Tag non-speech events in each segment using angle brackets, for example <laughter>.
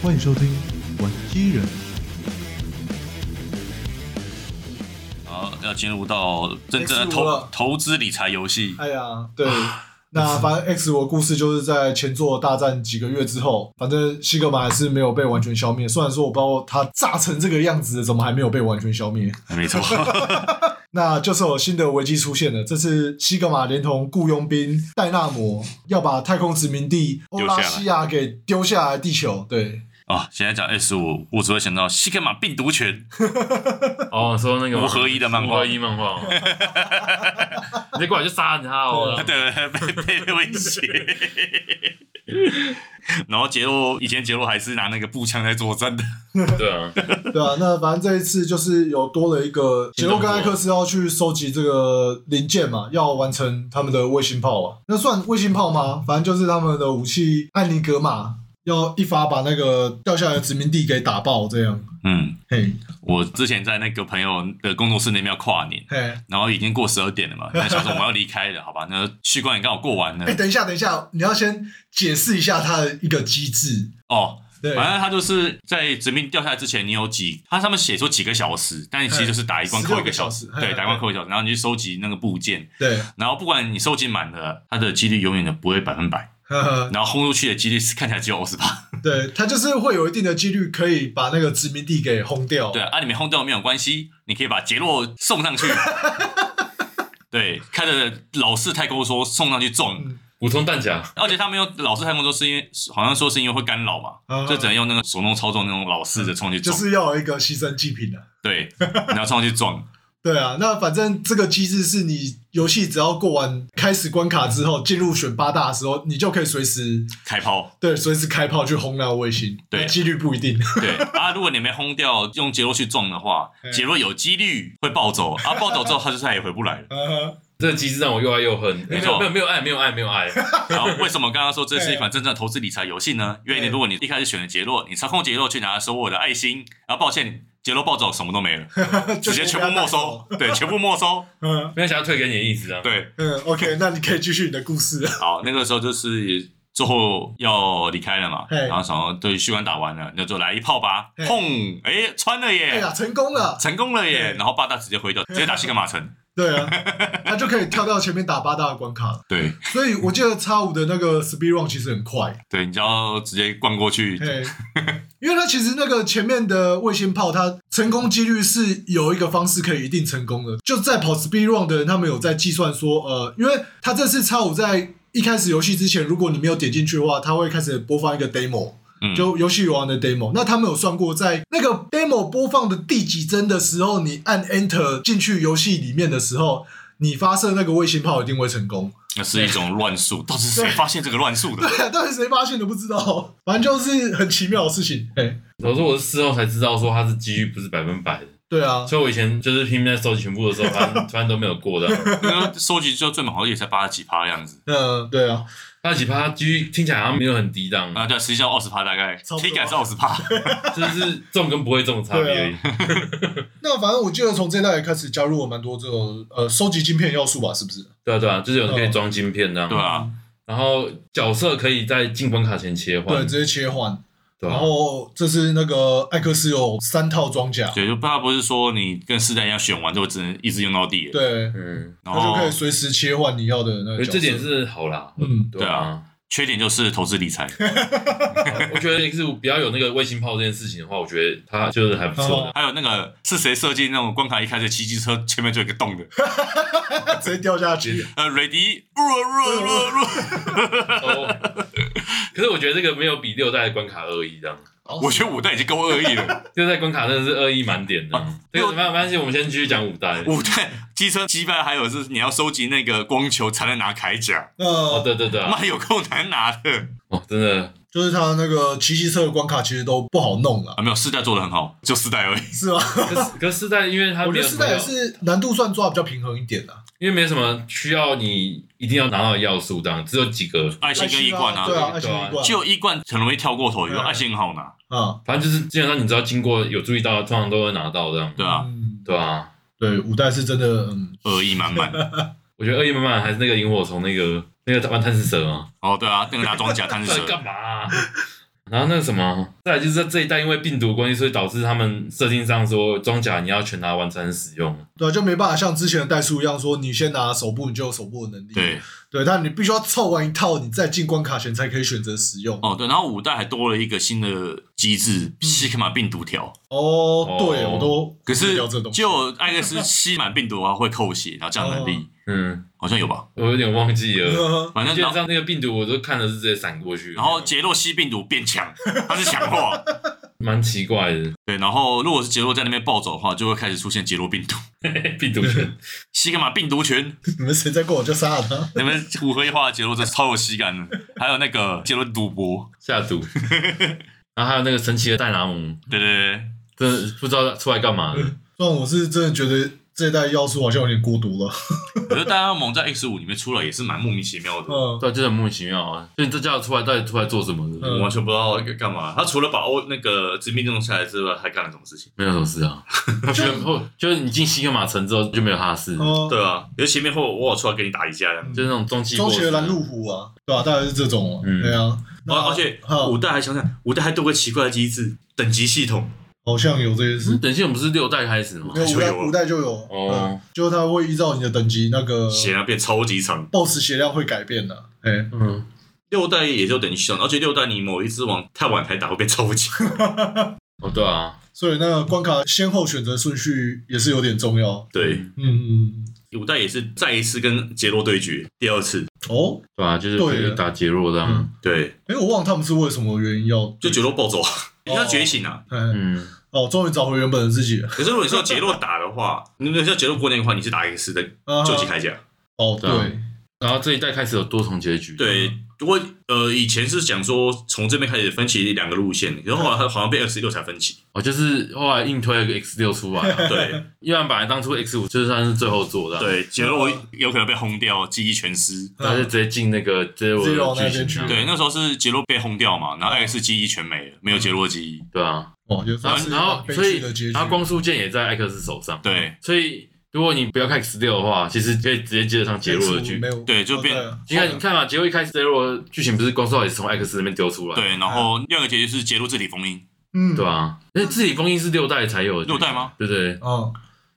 欢迎收听《玩机人》。好，要进入到真正的投投资理财游戏。哎呀，对。<laughs> 那反正 X 我的故事就是在前作大战几个月之后，反正西格玛还是没有被完全消灭。虽然说我不知道他炸成这个样子，怎么还没有被完全消灭？没错。<laughs> 那就是有新的危机出现了。这次西格玛连同雇佣兵戴纳摩要把太空殖民地欧拉西亚给丢下来地球。对。啊、哦，现在讲 S 五，我只会想到西格玛病毒拳。<laughs> 哦，说那个五合一的漫画，五合一漫画。<laughs> 你过来就杀他哦！对，被被威胁。<laughs> 然后杰洛以前杰洛还是拿那个步枪在作战的。对啊，对啊。那反正这一次就是有多了一个杰洛跟艾克斯要去收集这个零件嘛，要完成他们的卫星炮啊。那算卫星炮吗？反正就是他们的武器艾尼格玛。要一发把那个掉下来的殖民地给打爆，这样。嗯，嘿、我之前在那个朋友的工作室那边要跨年，然后已经过十二点了嘛，<laughs> 那想说我们要离开了，好吧？那续关也刚好过完了。哎、欸，等一下，等一下，你要先解释一下它的一个机制哦。对，反正它就是在殖民掉下来之前，你有几，它上面写出几个小时，但是其实就是打一关扣一个小时，对，打一关扣一个小时，然后你去收集那个部件，对，然后不管你收集满了，它的几率永远的不会百分百。<laughs> 然后轰出去的几率是看起来只有二十八，对，它就是会有一定的几率可以把那个殖民地给轰掉。对啊，你没轰掉没有关系，你可以把杰洛送上去。<laughs> 对，开着老式太空梭送上去撞，普通弹夹。而且他们用老式太空梭是因为好像说是因为会干扰嘛，就只能用那个手动操作那种老式的冲去撞，就是要有一个牺牲祭品的。对，然后冲上去撞。对啊，那反正这个机制是你游戏只要过完开始关卡之后，进入选八大的时候，你就可以随时开炮。对，随时开炮去轰那个卫星。对，几率不一定。对啊，如果你没轰掉，用杰洛去撞的话，杰洛有几率会暴走啊，暴走之后他就再也回不来了。这个机制让我又爱又恨。没错，没有没有爱，没有爱，没有爱。<laughs> 然后为什么刚刚说这是一款真正的投资理财游戏呢？因为你如果你一开始选了杰洛，你操控杰洛去拿收我的爱心，然后抱歉。杰洛暴走，什么都没了，<laughs> 直接全部没收。对，全部没收。嗯，没有想要退给你的意思啊。对，嗯，OK，那你可以继续你的故事。好，那个时候就是最后要离开了嘛，然后想要对续关打完了，那就来一炮吧，砰！哎，穿了耶！哎呀，成功了，成功了耶！然后八大直接回掉，<laughs> 直接打西格玛城。对啊，他就可以跳到前面打八大的关卡了。对，所以我记得叉五的那个 speed run 其实很快。对，你只要直接灌过去。对，因为他其实那个前面的卫星炮，它成功几率是有一个方式可以一定成功的。就在跑 speed run 的人，他们有在计算说，呃，因为他这次叉五在一开始游戏之前，如果你没有点进去的话，它会开始播放一个 demo。就游戏玩的 demo，那他们有算过，在那个 demo 播放的第几帧的时候，你按 enter 进去游戏里面的时候，你发射那个卫星炮一定会成功。那是一种乱数，到底是谁发现这个乱数的？对啊，<laughs> 到底谁发现的不知道，反正就是很奇妙的事情。哎，我说我是事后才知道说它是几率不是百分百的。对啊，所以我以前就是拼命在收集全部的时候，反正反正都没有过的。<laughs> 因为收集就最猛好像也才八十几趴的样子。嗯，对啊。八十几趴，其实听起来好像没有很低档啊。对，实际上二十趴大概，体感是二十趴，<laughs> 就是中跟不会中的差别而已。<laughs> 那反正我记得从这代开始加入了蛮多这种呃收集晶片要素吧，是不是？对啊对啊，就是有人可以装晶片这样。对啊，然后角色可以在进关卡前切换，对，直接切换。然后这是那个艾克斯有三套装甲，对，就怕不是说你跟四代一样选完之后只能一直用到底。对，嗯，然后就可以随时切换你要的那个。这点是好啦，嗯，对啊。缺点就是投资理财。<laughs> 我觉得是比较有那个卫星炮这件事情的话，我觉得它就是还不错的。还有那个是谁设计那种关卡一开始骑机车前面就有一个洞的，<laughs> 直接掉下去。呃，ready，<laughs> 可是我觉得这个没有比六代的关卡恶意这样。我觉得五代已经够恶意了，<laughs> 六代关卡真的是恶意满点的。这个没有关系，我们先继续讲五代。五代机车击败，还有是你要收集那个光球才能拿铠甲。哦，对对对，妈有够难拿的哦，真的。就是他那个骑机车的关卡其实都不好弄了。啊，没有四代做的很好，就四代而已。是吗？可是 <laughs> 四代因为它我觉得四代也是难度算抓比较平衡一点的，因为没什么需要你一定要拿到要素，这样只有几个爱心跟一罐啊，对啊，爱心一罐，就一罐很容易跳过头，有爱心很好拿。啊，反正就是基本上你只要经过有注意到，通常都会拿到这样。对啊，对啊，对五代是真的恶意满满。<laughs> 我觉得恶意满满还是那个萤火虫那个那个玩贪吃蛇吗？哦，对啊，那个拿装甲贪吃蛇干嘛？然后那个什么，再来就是在这一代因为病毒关系，所以导致他们设定上说装甲你要全拿完才能使用。对，就没办法像之前的代数一样说，你先拿手部你就有手部的能力。对对，但你必须要凑完一套，你再进关卡前才可以选择使用。哦，对，然后五代还多了一个新的机制，西格玛病毒条。哦，对，哦我都可是就艾克斯吸满病毒的话会扣血，然后降能力，嗯，好像有吧？我有点忘记了。呃反正然后基本上那个病毒我都看的是直接闪过去，然后杰洛吸病毒变强，它是强化。蛮奇怪的。对，然后如果是杰洛在那边暴走的话，就会开始出现杰洛病毒、<laughs> 病毒群，<laughs> 西格玛病毒群。你们谁再过我就杀了他。你们五合一化的杰洛真是超有喜感的，还有那个杰洛赌博，下毒。<laughs> 然后还有那个神奇的戴拿姆，对对对，真的不知道出来干嘛的。但我是真的觉得这一代要素好像有点孤独了。可是戴拿蒙在 X 五里面出来也是蛮莫名其妙的，嗯，对，就很莫名其妙啊！就你这家伙出来到底出来做什么的？嗯我完全不知道在干嘛。他除了把欧那个殖民地弄下来之外，还干了什么事情？没有什么事啊。<laughs> 就后就是你进西格玛城之后就没有他的事，哦，对啊，可是前面后我有出来跟你打一架这样。就是那种中期中期的蓝拦路虎啊，对吧、大概是这种、啊，嗯对啊。那而而且五代还想想，五代还多个奇怪的机制，等级系统。好像有这件事，等一下，我们不是六代开始吗？没有五代就有了五代就有，哦。嗯，就是它会依照你的等级，那个血量变超级长。BOSS 血量会改变的，哎、嗯，六代也就等级系统，而且六代你某一只王太晚才打会变超级。<laughs> 哦，对啊，所以那个关卡先后选择顺序也是有点重要。对，嗯嗯，五代也是再一次跟杰洛对决，第二次。哦，对啊，就是可以打杰洛这样。嗯。对，哎、我忘了他们是为什么原因要，就杰洛暴走，因为他觉醒啊。哎、嗯，哦，终于找回原本的自己了。可是如果你说杰洛打的话，你如果杰洛过年的话，你是打 X 的啊究极铠甲。哦，对，对啊然后这一代开始有多重结局。对，不过呃，以前是想说从这边开始分歧两个路线，然后后来好像被 X 六才分歧。哦，就是后来硬推了个 X 六出来啊，对因为本来当初 X 五就算是最后做的啊，对，杰洛有可能被轰掉，记忆全失。他就直接进那个那边去剧情啊，对，那时候是杰洛被轰掉嘛，然后 X 记忆全没了，没有杰洛记忆。对啊，哦，就然后然后所以剧的结局。他光速剑也在艾克斯手上，对，所以如果你不要看 X 六的话，其实可以直接接得上杰洛的剧没。有，对就变哦你看，你看嘛，杰洛一开始 Zero 的剧情不是光速也是从 X 那边丢出来，对，然后第二个结局是杰洛自体封印，嗯，对啊，那自体封印是六代才有六代吗？对不对？嗯，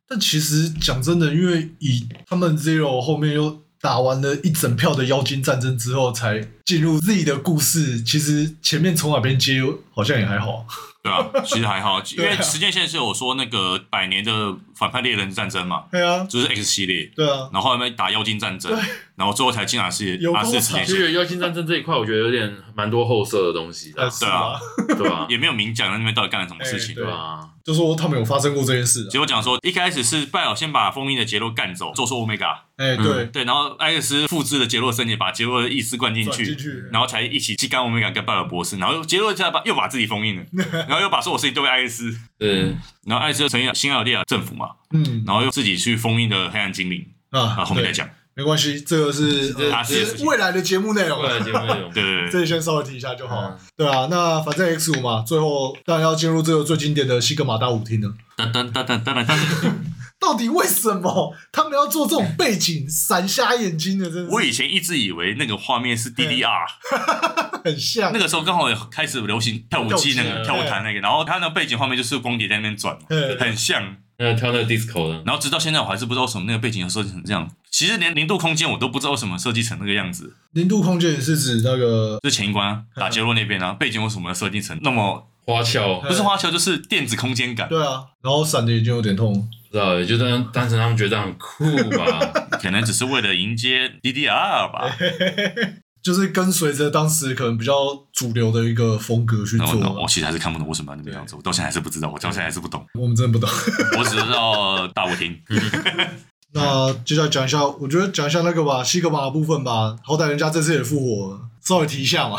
但其实讲真的，因为以他们 Zero 后面又打完了一整票的妖精战争之后，才进入 Z 的故事。其实前面从哪边接好像也还好。对啊，其实还好，因为时间线是有说那个百年的反派猎人战争嘛，对啊，就是 X 系列，对啊，然后后面打妖精战争，然后最后才进阿斯有够阿斯时间长线，其实妖精战争这一块，我觉得有点蛮多后设的东西的，对啊？<laughs> 对啊？也没有明讲那边到底干了什么事情哎。对吧？就说他们有发生过这件事、啊。结果讲说，一开始是拜尔先把封印的杰洛干走，做出欧米伽，哎、对，对，然后艾克斯复制了杰洛身体，把杰洛的意识灌进去进，去，然后才一起去干欧米伽跟拜尔博士，然后杰洛再把又把自己封印了，<laughs> 然后又把所有事情丢给艾克斯，对，然后艾克斯成立新奥尔利亚政府嘛，嗯。然后又自己去封印的黑暗精灵，啊，啊，后面再讲，没关系，这个是这啊是是未来的节目内容啊。未来节目内容，<laughs> 对对对，这里先稍微提一下就好。嗯。对啊，那反正 X 五嘛，最后当然要进入这个最经典的西格玛大舞厅了。噔噔噔噔噔噔，<laughs> 到底为什么？他们要做这种背景闪瞎眼睛的？真的是。我以前一直以为那个画面是 DDR，<laughs> 很像。那个时候刚好也开始流行跳舞机那个跳舞台那个，然后它那个背景画面就是光碟在那边转嘛，对。很像。那个跳那个 disco 的，然后直到现在我还是不知道为什么那个背景要设计成这样。其实连零度空间我都不知道为什么设计成那个样子。零度空间也是指那个就是前一关啊打杰洛那边啊，背景为什么要设计成那么花俏，不是花俏就是电子空间感？对啊，然后闪的眼睛有点痛。不知道，也就单单纯他们觉得很酷吧。<laughs> 可能只是为了迎接 DDR 吧。<laughs> 就是跟随着当时可能比较主流的一个风格去做呢，我其实还是看不懂为什么要那个样子，我到现在还是不知道，我到现在还是不懂，我们真的不懂。<laughs> 我只知道大舞厅。<laughs> 那接下来讲一下，我觉得讲一下那个吧，西格玛的部分吧，好歹人家这次也复活了，稍微提一下嘛。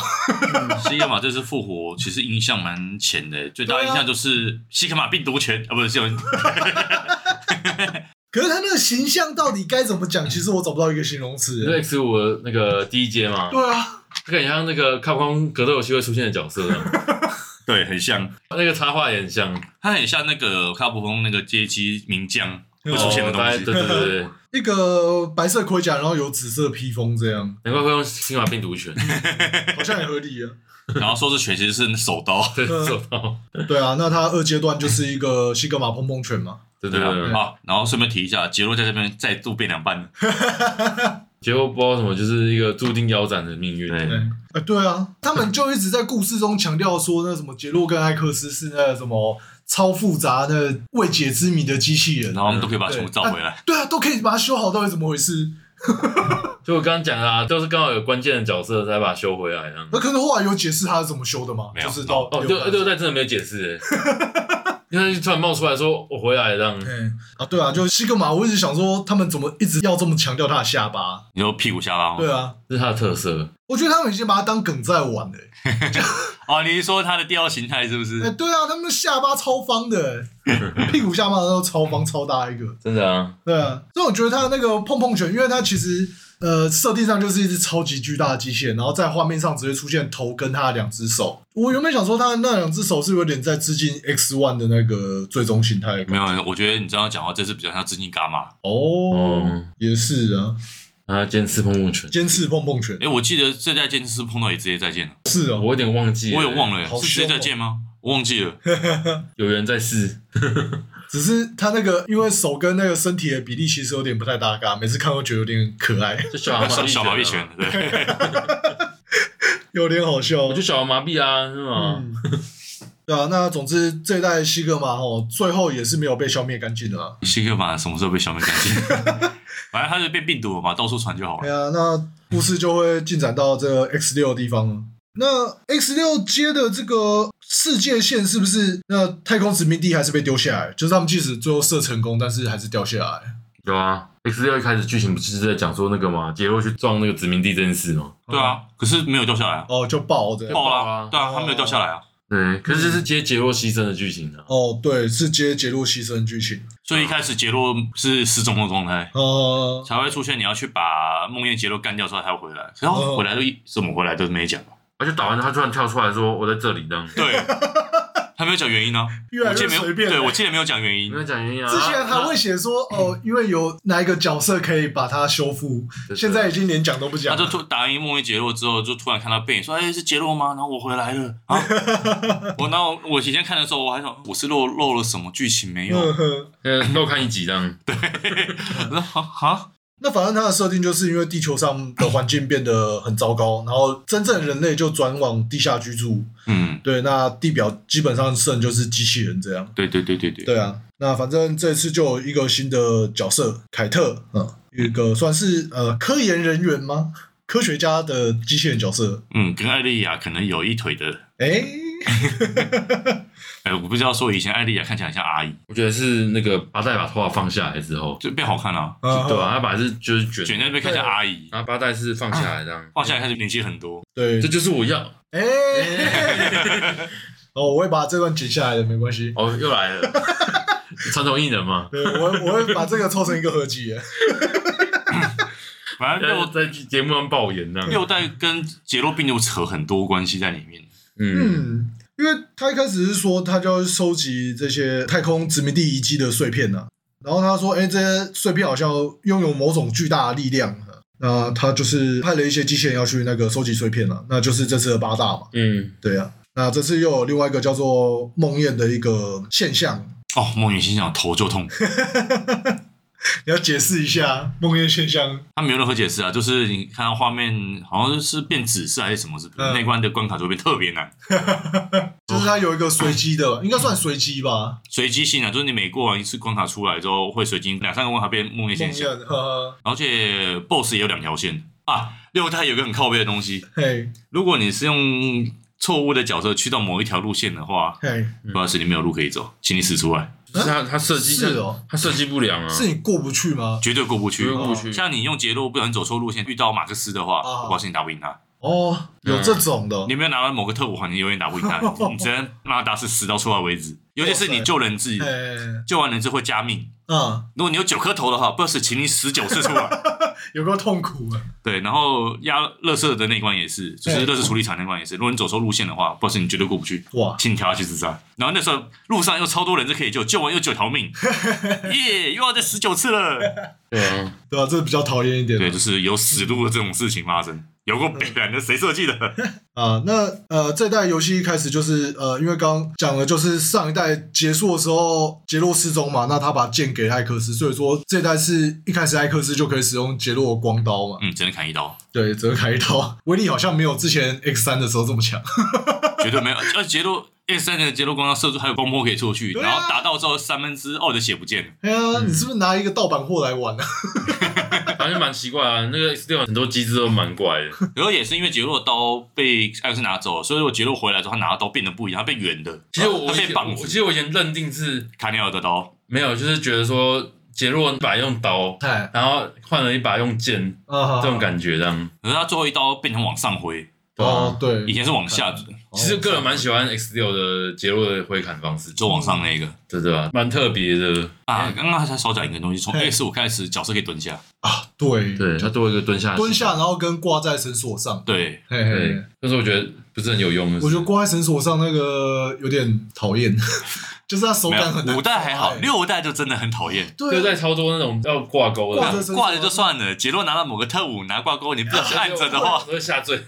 西格玛这次复活，其实印象蛮浅的，最大印象就是西格玛病毒拳啊，不是，是有可是他那个形象到底该怎么讲？其实我找不到一个形容词 X 五那个第一阶嘛？对啊，他很像那个卡普空格斗游戏会出现的角色 <laughs> 对，很像，那个插画也很像。他很像那个卡普空那个街机名将会出现的东西。对对对对，<laughs> 一个白色盔甲，然后有紫色披风，这样难怪会用新马病毒拳，<laughs> 好像也合理啊。然后说是拳，其实是手刀。对手刀。对啊，那他二阶段就是一个西格玛碰碰拳嘛。对对对。好，然后顺便提一下，杰洛在这边再度变两半了。<laughs> 杰洛不知道什么，就是一个注定腰斩的命运。对，哎，对啊，他们就一直在故事中强调说，那什么杰洛跟艾克斯是那个什么超复杂的未解之谜的机器人，然后我们都可以把它全部找回来。对啊，都可以把它修好，到底怎么回事？<laughs> 就我刚刚讲的啊，都是刚好有关键的角色才把它修回来。那可是后来有解释他是怎么修的吗？没有，就是到哦，六六代真的没有解释 <laughs> 因为突然冒出来说我回来这样。嗯啊，对啊，就西格玛，我一直想说他们怎么一直要这么强调他的下巴？你说屁股下巴吗？对啊，这是他的特色。我觉得他们已经把他当梗在玩了。<laughs> 哦，你是说他的第二形态是不是？哎，对啊，他们的下巴超方的，<laughs> 屁股下巴都超方超大一个。真的啊？对啊，所以我觉得他那个碰碰拳，因为他其实。呃，设定上就是一只超级巨大的机器人，然后在画面上只会出现头跟他的两只手。我原本想说，他那两只手是有点在致敬 X One 的那个最终形态。没有，我觉得你这样讲话，这次比较像致敬伽马。哦，嗯、也是啊。啊，尖刺碰碰拳，尖刺碰碰拳。哎，我记得这代尖刺碰到也直接再见了。是啊，我有点忘记，我也忘了，哦、是直接再见吗？我忘记了。<laughs> 有人在试。<laughs> 只是他那个，因为手跟那个身体的比例其实有点不太搭嘎，每次看都觉得有点可爱。就小儿麻痹小麻痹拳，对，<laughs> 有点好笑。我就小儿麻痹啊，是吗？嗯、对啊，那总之这一代西格玛吼，最后也是没有被消灭干净的啦。西格玛什么时候被消灭干净？反正它就变病毒了嘛，到处传就好了。对啊，那故事就会进展到这个 X 六的地方了。那 X 六接的这个世界线是不是那太空殖民地还是被丢下来？就是他们即使最后射成功，但是还是掉下来。有啊，X 六一开始剧情不是在讲说那个吗，杰洛去撞那个殖民地这件事吗？对啊，可是没有掉下来啊。哦，就爆的，爆了啊！对啊，他没有掉下来啊。对，可是这是接杰洛牺牲的剧情的。哦，对，是接杰洛牺牲剧情。所以一开始杰洛是失踪的状态，哦，才会出现你要去把梦魇杰洛干掉之后才会回来。然后回来都怎么回来都没讲。而且打完他突然跳出来说：“我在这里。”这样对，<laughs> 他没有讲原因呢。越来越随便。对，我记得没有讲原因，没有讲原因啊。之前还会写说：“哦，因为有哪一个角色可以把它修复。”现在已经连讲都不讲。他就突打完一梦一杰洛之后，就突然看到背影，说：“哎，是杰洛吗？”然后我回来了啊！<laughs> 我然后我以前看的时候，我还想我是漏漏了什么剧情没有？嗯，漏看一集这样。对，<laughs> 我说好好。那反正它的设定就是因为地球上的环境变得很糟糕，然后真正人类就转往地下居住。嗯，对，那地表基本上剩就是机器人这样。对对对对对。对啊，那反正这次就有一个新的角色凯特，嗯，一个算是呃科研人员吗？科学家的机器人角色。嗯，跟艾莉亚可能有一腿的。哎、欸。<laughs> 哎，我不知道说以前艾丽亚看起来像阿姨，我觉得是那个八代把头发放下来之后就变好看了，对吧？他把是就是卷卷在那边看起来阿姨，然后八代是放下来这样，放下来开始年轻很多，对，这就是我要。哎，<laughs> 哦，我会把这段剪下来的，没关系。哦，又来了，<laughs> 传统艺人嘛。对，我我会把这个凑成一个合集。<laughs> 反正六在节目上爆言呢，六代跟杰洛病毒扯很多关系在里面。嗯。因为他一开始是说，他就要收集这些太空殖民地遗迹的碎片呢、啊。然后他说：“哎，这些碎片好像拥有某种巨大的力量。”那他就是派了一些机器人要去那个收集碎片了、啊。那就是这次的八大嘛。嗯，对呀、啊。那这次又有另外一个叫做梦魇的一个现象。哦，梦魇现象，头就痛。<laughs> <laughs> 你要解释一下梦魇现象？他没有任何解释啊，就是你看到画面好像是变紫色还是什么，是不是？那关的关卡就会变特别难。<laughs> 就是它有一个随机的，应该算随机吧？随机性啊，就是你每过完一次关卡出来之后，会随机两三个关卡变梦魇现象。呵呵而且 BOSS 也有两条线啊。六代有个很靠背的东西，嘿，如果你是用错误的角色去到某一条路线的话，嘿，不好意思，你没有路可以走，请你死出来。是他他设计是哦，他设计不良啊，是你过不去吗？绝对过不去，过不去。像你用杰洛不小心走错路线，遇到马克思的话，我保证，你打不赢他。哦，有这种的。你没有拿完某个特务环，节永远打不赢他，你只能让他打死死到出来为止。尤其是你救人质，救完人质会加命。嗯，如果你有九颗头的话，，boss，请你死九次出来。有够痛苦啊！对，然后压垃圾的那一关也是，就是垃圾处理厂那关也是。如果你走错路线的话，不是你绝对过不去。哇，请你跳下去自杀。然后那时候路上又超多人就可以救，救完又九条命，<laughs> 耶，yeah, 又要再十九次了。对啊，对啊，这是比较讨厌一点。对，就是有死路的这种事情发生。有个北版的谁设计的 <laughs> 啊？那呃，这代游戏一开始就是呃，因为刚刚讲了，就是上一代结束的时候，杰洛失踪嘛，那他把剑给艾克斯，所以说这代是一开始艾克斯就可以使用杰洛的光刀嘛。嗯，只能砍一刀。对，只能砍一刀，威力好像没有之前 X 三的时候这么强。绝对没有，而杰洛 X 三的杰洛光刀射出还有光波可以出去，啊、然后打到之后三分之二的血不见了。哎呀，嗯、你是不是拿一个盗版货来玩呢、啊？<laughs> 反正蛮奇怪啊，那个 X 六很多机制都蛮怪的。<laughs> 然后也是因为杰洛的刀被艾克斯拿走了，所以如果杰洛回来之后，他拿的刀变得不一样，他变圆的。其实我他被绑，其实我以前认定是卡尼尔的刀，没有，就是觉得说杰洛一把用刀，然后换了一把用剑，这种感觉这样。可是他最后一刀变成往上挥。哦，对，以前是往下的。其实个人蛮喜欢 X 六的杰洛的挥砍方式，就往上那个，对对吧？蛮特别的啊。刚刚他才少讲一个东西，从 X 五开始，角色可以蹲下啊。对，对，他多一个蹲下，蹲下，然后跟挂在绳索上。对，嘿嘿。但是我觉得不是很有用的。我觉得挂在绳索上那个有点讨厌。就是他手感很难，五代还好，六代就真的很讨厌。六代超多那种要挂钩的，挂着就算了。杰洛拿到某个特务拿挂钩，你不小心按着的话，会下坠，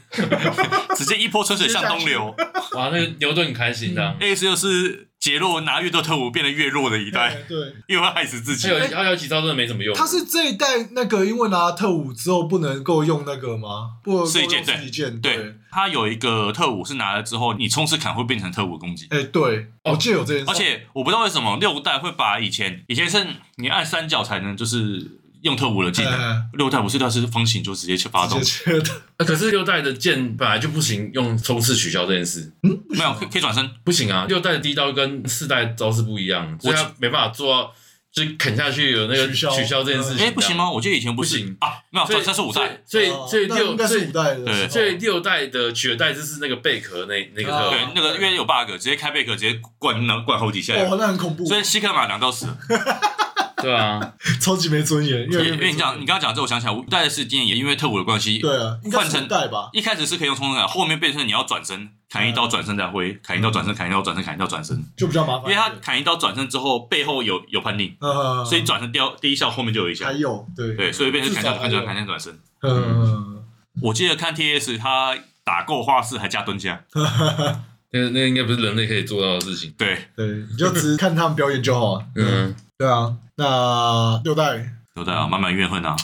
<laughs> 直接一波春水向东流。<laughs> 哇，那个牛顿很开心的。A 就是杰洛拿越多特务变得越弱的一代，对，因为会害死自己。他有他有几招真的没怎么用。他是这一代那个，因为拿特务之后不能够用那个吗？不，是一件对，对。他有一个特务是拿了之后，你冲刺砍会变成特务攻击。哎，对，哦，就有这件事。而且我不知道为什么六代会把以前以前是你按三角才能就是用特务的技能，六代不是，它是方形就直接去发动。<laughs> 可是六代的剑本来就不行，用冲刺取消这件事。嗯，没有可以转身，不行啊。六代的第一刀跟四代招式不一样，所以他没办法做到。就啃下去有那个取消。这件事情，哎，不行吗？我记得以前不行。啊，没有，这是五代，所以所以六代是五代的，对，所以六代的取的代就是那个贝壳那那个，对，那个因为有 bug，直接开贝壳直接灌那灌好几下，哇，那很恐怖，所以西克马两刀死。<laughs> 对啊，<laughs> 超级没尊严。因为因为你讲，你刚刚讲这，我想起来，五代的事件也因为特务的关系，对啊，换成代吧。一开始是可以用冲锋枪，后面变成你要转身，砍一刀转身再挥，砍一刀转身，砍一刀转身，砍一刀转身，就比较麻烦。因为他砍一刀转身之后，背后有有判定，所以转身掉第一下，后面就有一下。还有，对对，所以变成砍掉砍掉砍掉转身。嗯，我记得看 TS 他打够画式还加蹲下，<laughs> 那那应该不是人类可以做到的事情。对对，你就只看他们表演就好。嗯。对啊，那六代六代啊，满满怨恨啊！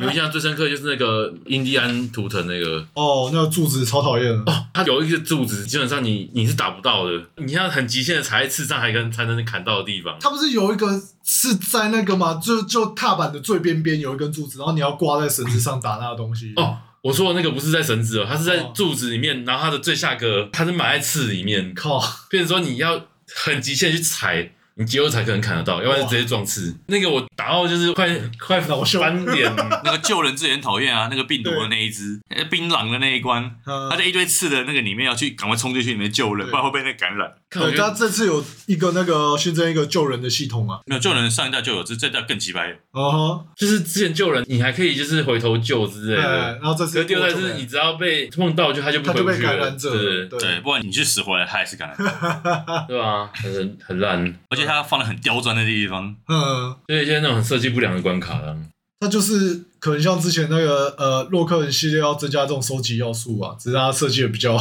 有印象最深刻就是那个印第安图腾那个哦，那个柱子超讨厌哦，它有一个柱子，基本上你你是打不到的，你要很极限的踩在刺上，还跟才能砍到的地方。它不是有一个是在那个吗？就就踏板的最边边有一根柱子，然后你要挂在绳子上打那个东西。哦，我说的那个不是在绳子哦，它是在柱子里面，然后它的最下格它是埋在刺里面。靠，变成说你要很极限去踩。你肌肉才可能砍得到，要不然直接撞刺。那个我打到就是快快翻脸。那个救人之前讨厌啊，那个病毒的那一只，槟榔的那一关，他在一堆刺的那个里面要去赶快冲进去里面救人，不然会被那感染。对，他这次有一个那个新增一个救人的系统啊，没有救人上一代就有，这这代更鸡掰。哦，就是之前救人你还可以就是回头救之类的，然后这次第二代是你只要被碰到就他就不回去了，对对，不管你去死回来他也是感染，<laughs> 对吧？很很烂，而且。他放了很刁钻的地方，嗯，就一些那种很设计不良的关卡啦。他就是可能像之前那个呃洛克人系列要增加这种收集要素啊，只是他设计的比较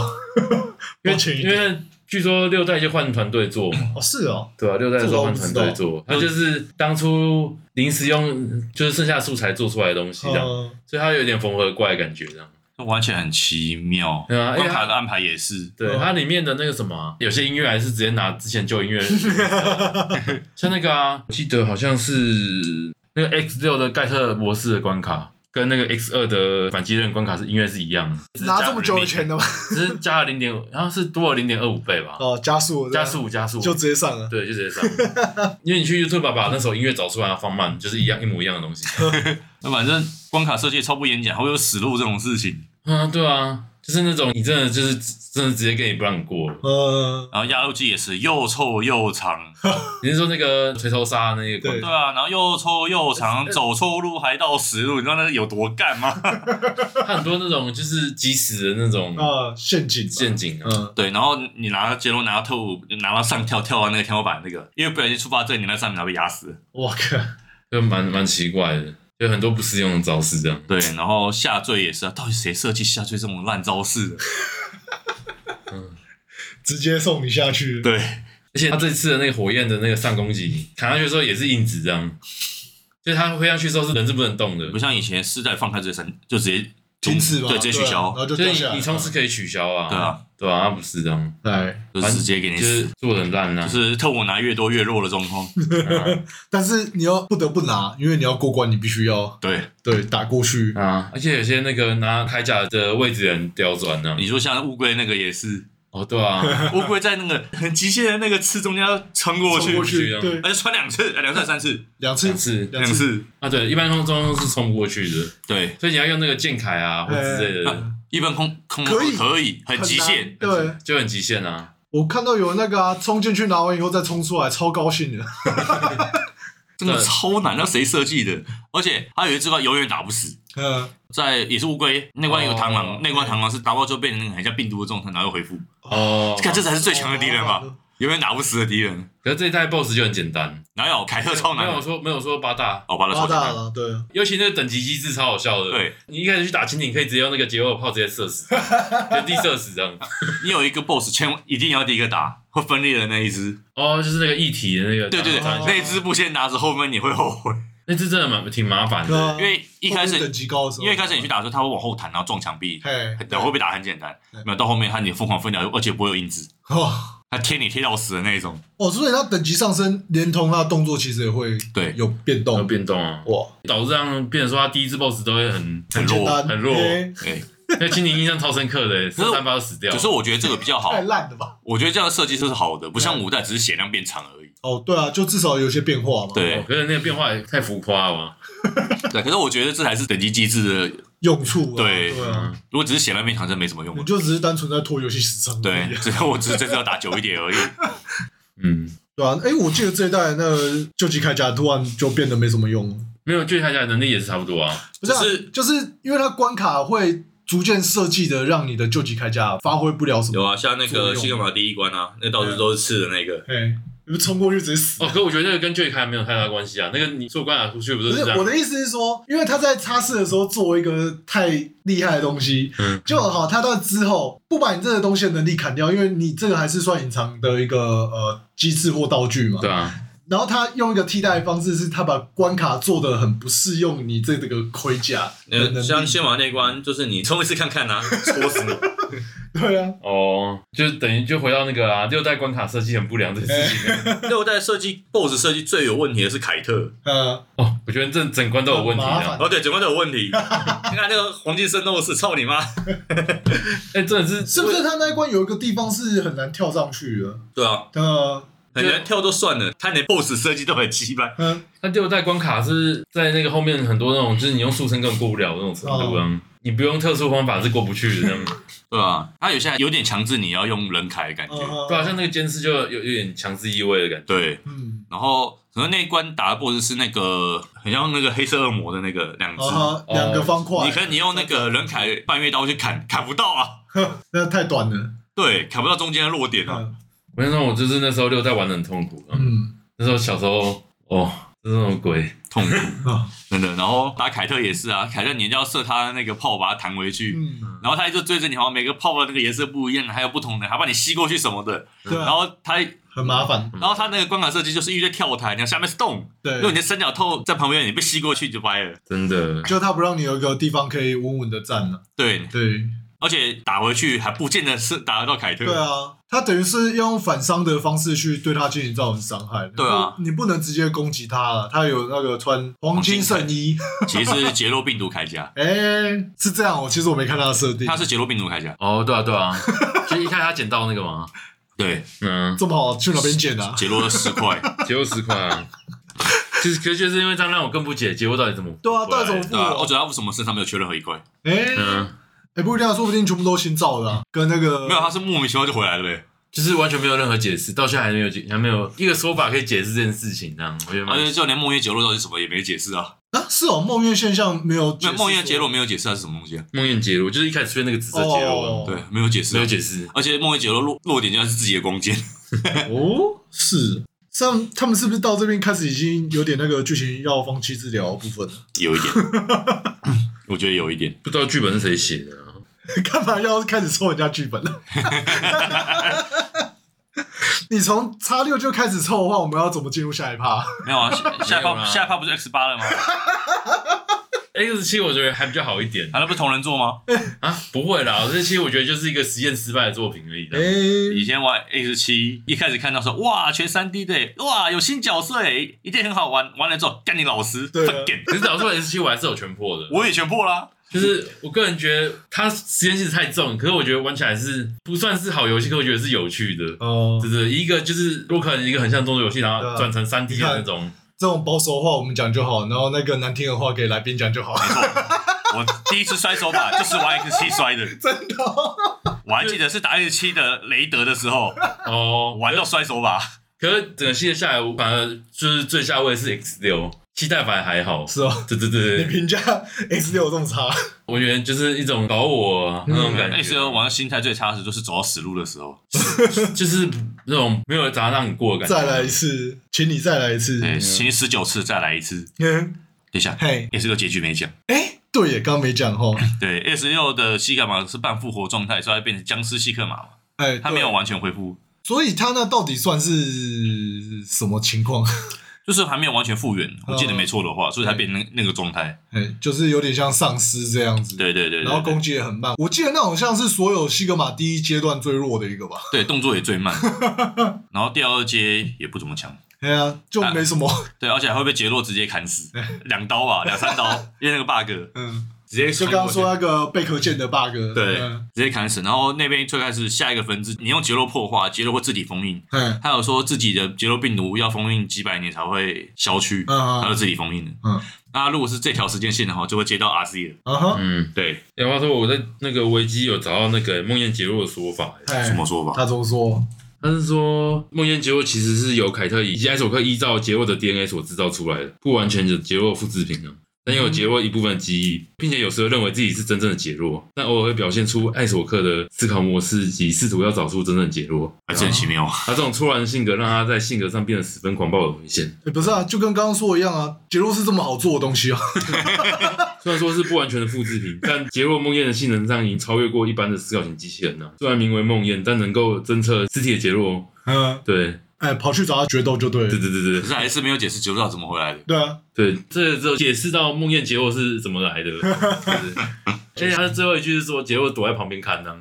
<laughs> 因为因为据说六代就换团队做嘛，哦是哦，对啊，六代的时候换团队做，他就是当初临时用就是剩下素材做出来的东西这样，所以他有点缝合怪的感觉这样。完全很奇妙，对啊，关卡的安排也是，对它里面的那个什么，有些音乐还是直接拿之前旧音乐，<laughs> 像那个啊，我记得好像是那个 X 六的盖特博士的关卡，跟那个 X 二的反击刃关卡是音乐是一样的，拿这么久的钱的吗？只是加了零点，然后是多了零点二五倍吧？哦，加速，加速，加速，就直接上了，对，就直接上，因为你去 YouTube 把那首音乐找出来放慢，就是一样一模一样的东西。<laughs> 那反正关卡设计超不严谨，还会有死路这种事情。啊，对啊，就是那种你真的就是真的直接跟你不让你过。呃，然后压路机也是又臭又长，<laughs> 你是说那个锤头杀那个关对对啊，然后又臭又长，走错路还到死路，你知道那有多干吗？<laughs> 他很多那种就是即死的那种啊，陷阱，陷阱啊，嗯，对，然后你拿到杰罗，拿到特务，拿到上跳，跳到那个天花板那个，因为不小心触发这个，你那上面然后被压死。我靠，<laughs> 就蛮蛮奇怪的，有很多不适用的招式这样。对，然后下坠也是啊，到底谁设计下坠这种烂招式的？<laughs> 直接送你下去，对，而且他这次的那个火焰的那个上攻击，砍上去的时候也是硬直这样，就是他挥上去之后是人是不能动的。不，像以前四代放开直接三，就直接停止嘛，对，直接取消。然，后就就是掉下来，你你冲刺可以取消啊，对啊，对啊，那不是这样，对，就直接给你就是死，做的很烂啊，就是特务拿越多越弱的状况。<laughs> 啊。但是你要不得不拿，因为你要过关，你必须要对，对打过去，啊，而且有些那个拿铠甲的位置很刁钻呢。你说像乌龟那个也是，哦，对啊，<laughs> 乌龟在那个很极限的那个刺中间要穿过去，冲过去去，对，而且穿两次，呃两次还是三次，两次。两次。两次，啊，对，一般空中是冲不过去的，对，所以你要用那个剑铠啊或之类的，啊一般空空可以。可以，很极限，难对，就很极限啊。我看到有那个啊，冲进去拿完以后再冲出来，超高兴的。<laughs> 真的超难，那谁设计的？而且还有一只怪永远打不死，嗯，在也是乌龟那关有螳哦。螂，那关螳螂是打爆之后变成那个很像病毒的状态，然后又恢复，哦，看这才是最强的敌人吧？永远打不死的敌人，可是这一代 BOSS 就很简单，哪有凯特超难没有？说没有说八大，哦，把它八超简单。大了，对，尤其那个等级机制超好笑的。对，你一开始去打蜻蜓，可以直接用那个结尾炮直接射死，<laughs> 原地射死这样。你有一个 BOSS，千万一定要第一个打，会分裂的那一只。哦，就是那个一体的那个。对对对，哦那一只不先拿着，后面你会后悔，那只真的蛮挺麻烦的。啊，因为一开后面等始。级高的时候，因为一开始你去打的时候，他会往后弹，然后撞墙壁，嘿，然后会被打很简单对。没有到后面，他你疯狂分掉，而且不会有印子，哦他贴你贴到死的那一种。哦，所以他等级上升，连同他的动作其实也会对。有变动。有，变动啊，哇，导致这样变成说他第一只 BOSS 都会很很弱，很弱。对对，那青年印象超深刻的，射三把就死掉。可是我觉得这个比较好。太，烂了吧？我觉得这样的设计是好的，不像五代只是血量变长而已。哦，对啊，就至少有些变化嘛，对哦可是那个变化也太浮夸了嘛。<laughs> 对，可是我觉得这才是等级机制的。用处啊，对对啊，如果只是血量变长，真的没什么用你。就只是单纯在拖游戏时长，对，只是我只是这次要打久一点而已。<laughs> 嗯，对啊，哎，我记得这一代那个救急铠甲突然就变得没什么用，没有，就他家能力也是差不多啊。不是啊只是，就是因为它关卡会逐渐设计的让你的救急铠甲发挥不了什么，啊，像那个西格玛第一关啊，那到处都是刺的那个。哎，你们冲过去直接死哦，。可我觉得那个跟最开没有太大关系啊。那个你做关卡出去不不是是这样？我的意思是说，因为他在擦拭的时候做一个太厉害的东西，嗯就好，他到之后不把你这个东西的能力砍掉，因为你这个还是算隐藏的一个呃机制或道具嘛。对啊，然后他用一个替代的方式，是他把关卡做的很不适用你这个盔甲呃，力。像先玩那关，就是你冲一次看看啊，<laughs> 戳死你。对啊，哦，就等于就回到那个啊，六代关卡设计很不良这件事情啊。<laughs> 六代设计 BOSS 设计最有问题的是凯特。嗯，哦，我觉得这整关都有问题啊。哦，对，整关都有问题。<laughs> 你看那个黄金圣斗士，操你妈！哎，真的是是不是他那一关有一个地方是很难跳上去的？对啊，呃，很难跳都算了，他连 BOSS 设计都很鸡掰。嗯，它六代关卡是在那个后面很多那种，就是你用速成根本过不了的那种程度啊。你不用特殊方法是过不去的这样。<laughs> 对啊，他有些有点强制你要用人凯的感觉。呃对啊，像那个监视就有有点强制意味的感觉。对，嗯，然后可能那一关打的 BOSS 是那个很像那个黑色恶魔的那个两只，啊，两个方块，你可能你用那个人凯半月刀去砍，砍不到啊。<laughs> 那太短了。对，砍不到中间的落点啊。嗯我跟你说，我就是那时候六代玩的很痛苦。嗯，嗯那时候小时候，哦，这是那种鬼。痛苦，<laughs> 啊真的。然后打凯特也是啊，凯特你要射他的那个炮，把它弹回去，嗯，然后他一直追着你，好像每个炮的那个颜色不一样，还有不同的，还把你吸过去什么的。对啊，然后他，很麻烦。然后他那个关卡设计就是一直在跳台，你看下面是洞，对如果，你的三角透在旁边，你被吸过去就掰了。真的，就他不让你有一个地方可以稳稳的站了。对，对，而且打回去还不见得是打得到凯特。对啊，他等于是要用反伤的方式去对他进行造成伤害。对啊你不，能直接攻击他了。他有那个穿黄金圣衣，其实是杰洛病毒铠甲，<laughs> 哎，是这样。我其实我没看他的设定，他是杰洛病毒铠甲。哦，对啊，对啊，<laughs> 就一开始他捡到那个嘛，对，嗯，这么好，去哪边捡啊？杰洛的十块。<laughs> 杰洛十块啊。其实，可是就是因为这样让我更不解，结果到底怎么？对啊，到底怎么付对啊，我啊？觉得他为什么身上没有缺任何一块？哎，嗯，哎，不一定啊，说不定全部都新造的，跟那个没有，他是莫名其妙就回来了呗。就是完全没有任何解释，到现在还没有解，还没有一个说法可以解释这件事情，这样我觉得。而且就连梦魇结落到底是什么也没解释啊。啊，是哦，梦魇现象没有。那梦魇结落没有解释它是什么东西啊？梦魇结落就是一开始出现那个紫色结落，对，没有解释，没有解释。而且梦魇结落落落点竟然是自己的光剑。<laughs> 哦，是。像他们是不是到这边开始已经有点那个剧情要放弃治疗部分了？有一点，<laughs> 我觉得有一点。不知道剧本是谁写的，<laughs> 干嘛要开始抽人家剧本了？<laughs> 你从叉六就开始抽的话，我们要怎么进入下一趴？没有啊，下 <laughs> 一趴下一趴不是 X 八了吗？X 七我觉得还比较好一点，啊，那不是同人做吗？啊，不会啦，X 七我觉得就是一个实验失败的作品而已。欸、以前玩 X 七，一开始看到说哇，全三 D 的，哇，有新角色诶，一定很好玩。完了之后干你老师，对、啊，可是老实说 X 七我还是有全破的，我也全破啦。就是我个人觉得它实验性太重，可是我觉得玩起来是不算是好游戏，可我觉得是有趣的。哦，就是一个就是如果可能一个很像动作游戏，然后转成三 D 的那种，这种保守的话我们讲就好，然后那个难听的话给来宾讲就好。没错，我第一次摔手把就是玩 X 七摔的，<laughs> 真的。我还记得是打 X 七的雷德的时候，哦，玩到摔手把。可是整个系列下来，我反而就是最下位是 X 六。期待反而还好，是哦，对对对，你评价 S 六这么差？我觉得就是一种搞我那种感觉。S 六玩的心态最差的时候，就是走到死路的时候，<laughs> 就是那种没有砸让你过的感觉。再来一次，请你再来一次，请你十九次再来一次。嗯，等一下，嘿，X 六结局没讲。哎，对耶，刚刚没讲哈。对，X 六的西格玛是半复活状态，所以它变成僵尸西克玛嘛。哎，他没有完全恢复，所以他那到底算是什么情况？就是还没有完全复原，我记得没错的话，所以才变成那那个状态。哎，就是有点像丧尸这样子。对对对。然后攻击也很慢，我记得那好像是所有西格玛第一阶段最弱的一个吧。对，动作也最慢。<laughs> 然后第二阶也不怎么强。对啊，就没什么。对，而且还会被杰洛直接砍死，两刀吧，两三刀，因为那个 bug。嗯。直接就刚刚说那个贝壳剑的 bug，对，直接砍死。然后那边最开始下一个分支，你用杰洛破坏，杰洛会自己封印。嗯，他有说自己的杰洛病毒要封印几百年才会消去，嗯，他就自己封印了。嗯，那如果是这条时间线的话，就会接到 RC 了。嗯，对。有话说我在那个维基有找到那个梦魇杰洛的说法，什么说法？他怎么说？他是说梦魇杰洛其实是由凯特以及艾索克依照杰洛的 DNA 所制造出来的，不完全的杰洛复制品啊。但有杰洛一部分的记忆，并且有时候认为自己是真正的杰洛，但偶尔会表现出艾索克的思考模式及试图要找出真正的杰洛，还真奇妙。他这种突然的性格，让他在性格上变得十分狂暴的危险。哎，不是啊，就跟刚刚说的一样啊，杰洛是这么好做的东西啊。<laughs> 虽然说是不完全的复制品，但杰洛梦魇的性能上已经超越过一般的思考型机器人了。虽然名为梦魇，但能够侦测尸体的杰洛，嗯，对。哎，跑去找他决斗就对了。对对对对，可是还是没有解释杰洛怎么回来的。对啊，对，这之后解释到梦魇杰洛是怎么来的。<laughs> 而且他的最后一句是说杰洛躲在旁边看呢，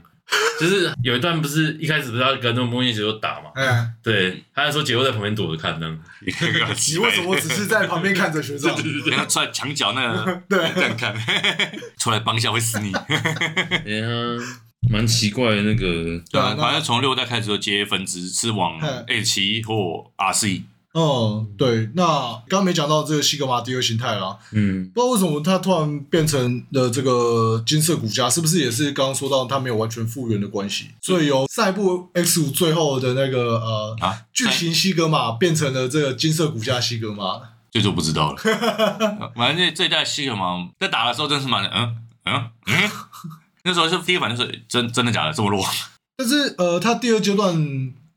就是有一段不是一开始不是要跟那个梦魇杰洛打嘛？嗯，对，他还说杰洛在旁边躲着看呢。<laughs> 你为什么只是在旁边看着学长？对对对，然后出来墙角那个，<laughs> 对，这样看，出来帮一下会死你。蛮奇怪的那个，对啊，反正从六代开始就接分支，是往 A 七或 RC。哦，对，那刚刚没讲到这个西格玛第二形态啦，嗯，不知道为什么它突然变成了这个金色骨架，是不是也是刚刚说到它没有完全复原的关系？所以由赛博 X 五最后的那个呃啊巨型西格玛变成了这个金色骨架西格玛，这就不知道了。<laughs> 反正这这代西格玛在打的时候真是蛮嗯嗯嗯。那时候是第一反应是真真的假的？这么弱，但是呃，他第二阶段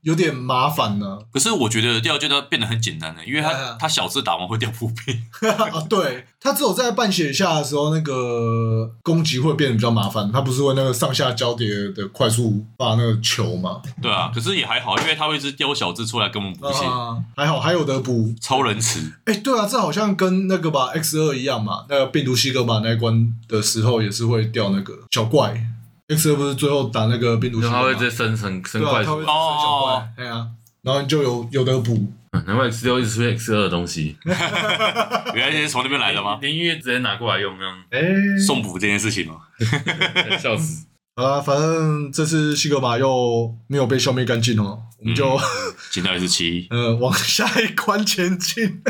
有点麻烦呢。可是我觉得第二阶段变得很简单了，因为它、哎、他小字打完会掉负兵 <laughs> 啊，对，他只有在半血下的时候，那个攻击会变得比较麻烦。它不是会那个上下交叠的快速发那个球吗？对啊，可是也还好，因为它会一直丢小字出来跟我们补血、啊，还好还有得补。超仁慈，哎、欸，对啊，这好像跟那个吧 X 二一样嘛，那个病毒西格玛那一关的时候也是会掉那个小怪。X 二不是最后打那个病毒西格玛，它会直接生成生怪，它会生小怪，对啊，然后你就有有得补。难怪 X 六一直出现 X 二的东西，<laughs> 原来是从那边来的吗？<laughs> 连音乐直接拿过来用这样，送补这件事情吗？<laughs> 笑死！好啦，反正这次西格玛又没有被消灭干净哦，我们就，现在是七，呃，往下一关前进。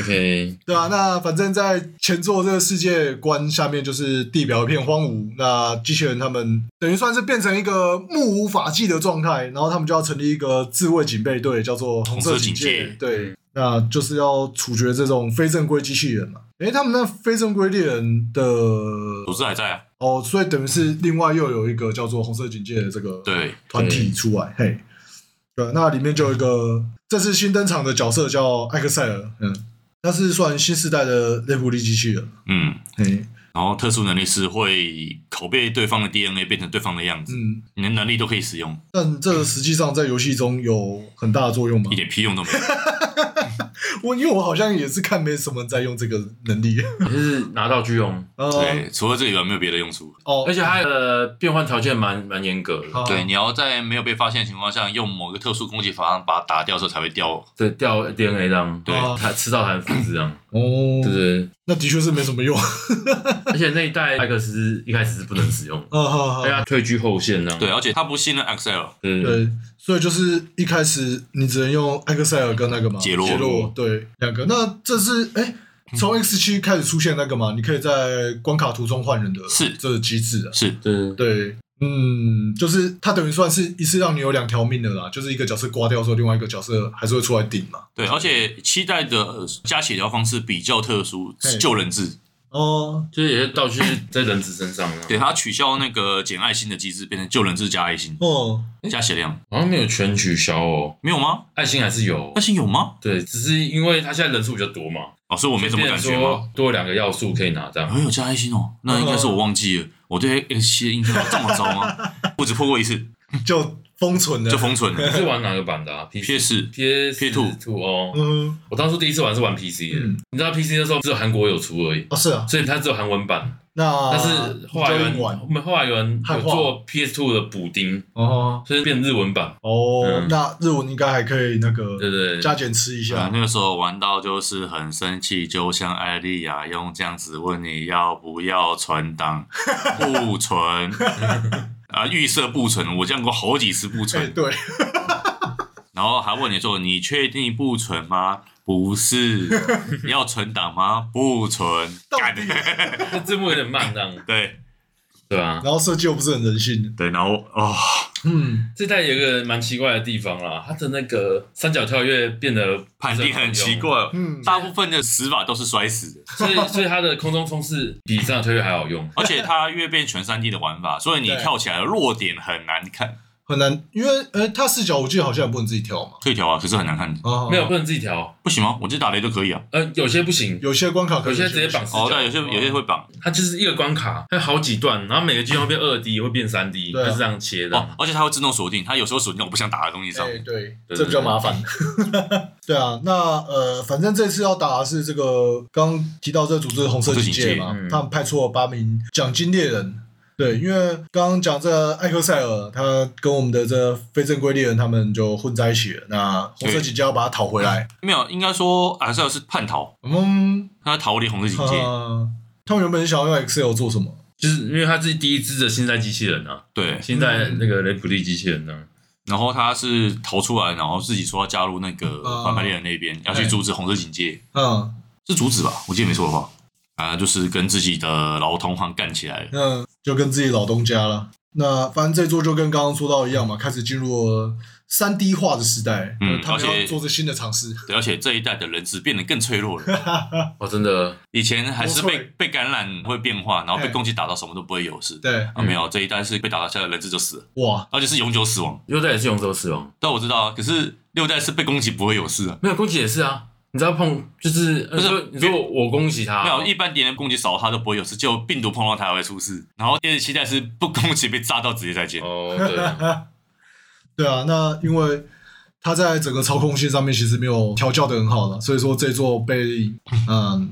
OK，<laughs> 对啊，那反正在前作这个世界观下面，就是地表一片荒芜，那机器人他们等于算是变成一个目无法纪的状态，然后他们就要成立一个自卫警备队，叫做红色警戒，对，那就是要处决这种非正规机器人嘛。诶，他们那非正规猎人的组织还在啊？哦，所以等于是另外又有一个叫做红色警戒的这个对。团体出来，嘿，对，那里面就有一个这次新登场的角色叫艾克塞尔，嗯，他是算新时代的内普利机器人，嗯，嘿，然后特殊能力是会拷贝对方的 DNA 变成对方的样子，嗯，你的能力都可以使用，但这个实际上在游戏中有很大的作用吗？一点屁用都没有。<laughs> 我因为我好像也是看没什么在用这个能力，就是拿道具用。对，除了这个以外没有别的用处。哦，而且它的变换条件蛮蛮严格的。对，你要在没有被发现的情况下，用某个特殊攻击法把它打掉的时候才会掉。对，掉 DNA 这样。对，它吃到它的复制这样。哦，对对。那的确是没什么用。而且那一代艾克斯一开始是不能使用，因为它退居后线呢。对，而且他不信任 Excel。对。所以就是一开始你只能用艾克赛尔跟那个嘛，杰洛杰洛，对，两个。那这是哎，从 X 七开始出现那个嘛，你可以在关卡途中换人的，是这个机制啊，是，对对，嗯，就是它等于算是一次让你有两条命的啦，就是一个角色挂掉之后，另外一个角色还是会出来顶嘛。对，而且期待的加血条方式比较特殊，是救人质。哦，就是有些道具在人质身上，对，他取消那个捡爱心的机制，变成救人质加爱心，哦，加血量，好像没有全取消哦，没有吗？爱心还是有，爱心有吗？对，只是因为他现在人数比较多嘛，哦，所以我没什么感觉吗？多两个要素可以拿这样，没有加爱心哦，那应该是我忘记了，我对 X 七的印象这么糟吗？<laughs> 我只破过一次，就。封存的，就封存。你是玩哪个版的啊？<laughs> P 四、P P Two Two 哦。嗯，我当初第一次玩是玩 P C 的。你知道 P C 的时候只有韩国有出而已。哦，是啊。所以它只有韩文版。那但是后来有人，后来有人有做 P S Two 的补丁，哦，所以变日文版。哦，那日文应该还可以那个，对对，加减吃一下。那个时候玩到就是很生气，就像艾丽亚用这样子问你要不要存档，<laughs> 不存。啊！预设不存，我见过好几次不存。对，<laughs> 然后还问你说：“你确定不存吗？”不是，你 <laughs> 要存档吗？不存。干，<laughs> 这字幕有点慢，这样。对。对啊，然后设计又不是很人性。对，然后哦，嗯，这代有一个蛮奇怪的地方啦，它的那个三角跳跃变得判定很奇怪，嗯，大部分的死法都是摔死的，所以所以它的空中冲刺比三角跳跃还好用，而且它越变全三 D 的玩法，所以你跳起来的落点很难看。很难，因为呃，他视角我记得好像也不能自己调嘛，可以调啊，可是很难看。没有，不能自己调，不行吗？我直接打雷就可以啊。呃，有些不行，有些关卡，有些直接绑视角。哦，对，有些有些会绑。它就是一个关卡，它有好几段，然后每个机会变二 D，会变三 D，它是这样切的。哦，而且它会自动锁定，它有时候锁定我不想打的东西上。对，这比较麻烦。对 <laughs> 啊，那呃，反正这次要打的是这个刚提到这个组织红色警戒嘛，他们派出了八名奖金猎人。对，因为刚刚讲这艾克塞尔，他跟我们的这非正规猎人他们就混在一起了。那红色警戒要把他讨回来，没有，应该说艾克塞尔是叛逃。嗯，他逃离红色警戒。他们原本想要用 Excel 做什么？就是因为他是第一支的新代机器人啊。对，新代那个雷普利机器人呢、啊。然后他是逃出来，然后自己说要加入那个反派猎人那边，要去阻止红色警戒。嗯，是阻止吧？我记得没错的话。啊，就是跟自己的老同行干起来了，那，就跟自己老东家了。那反正这座就跟刚刚说到一样嘛，开始进入了三 D 化的时代，嗯，他们要做着新的尝试。<laughs> 对，而且这一代的人质变得更脆弱了。<laughs> 哦，真的，以前还是被被感染会变化，然后被攻击打到什么都不会有事。对，啊，没有，这一代是被打到下来人质就死了。哇，而且是永久死亡。六代也是永久死亡，但我知道啊，可是六代是被攻击不会有事啊，没有攻击也是啊。你知道碰就是不是？你说我攻击他，没有一般敌人攻击少他都不会有事，就病毒碰到他还会出事。然后第二期待是不攻击被炸到直接再见。哦，对，<laughs> 对啊，那因为他在整个操控性上面其实没有调教的很好了，所以说这座被嗯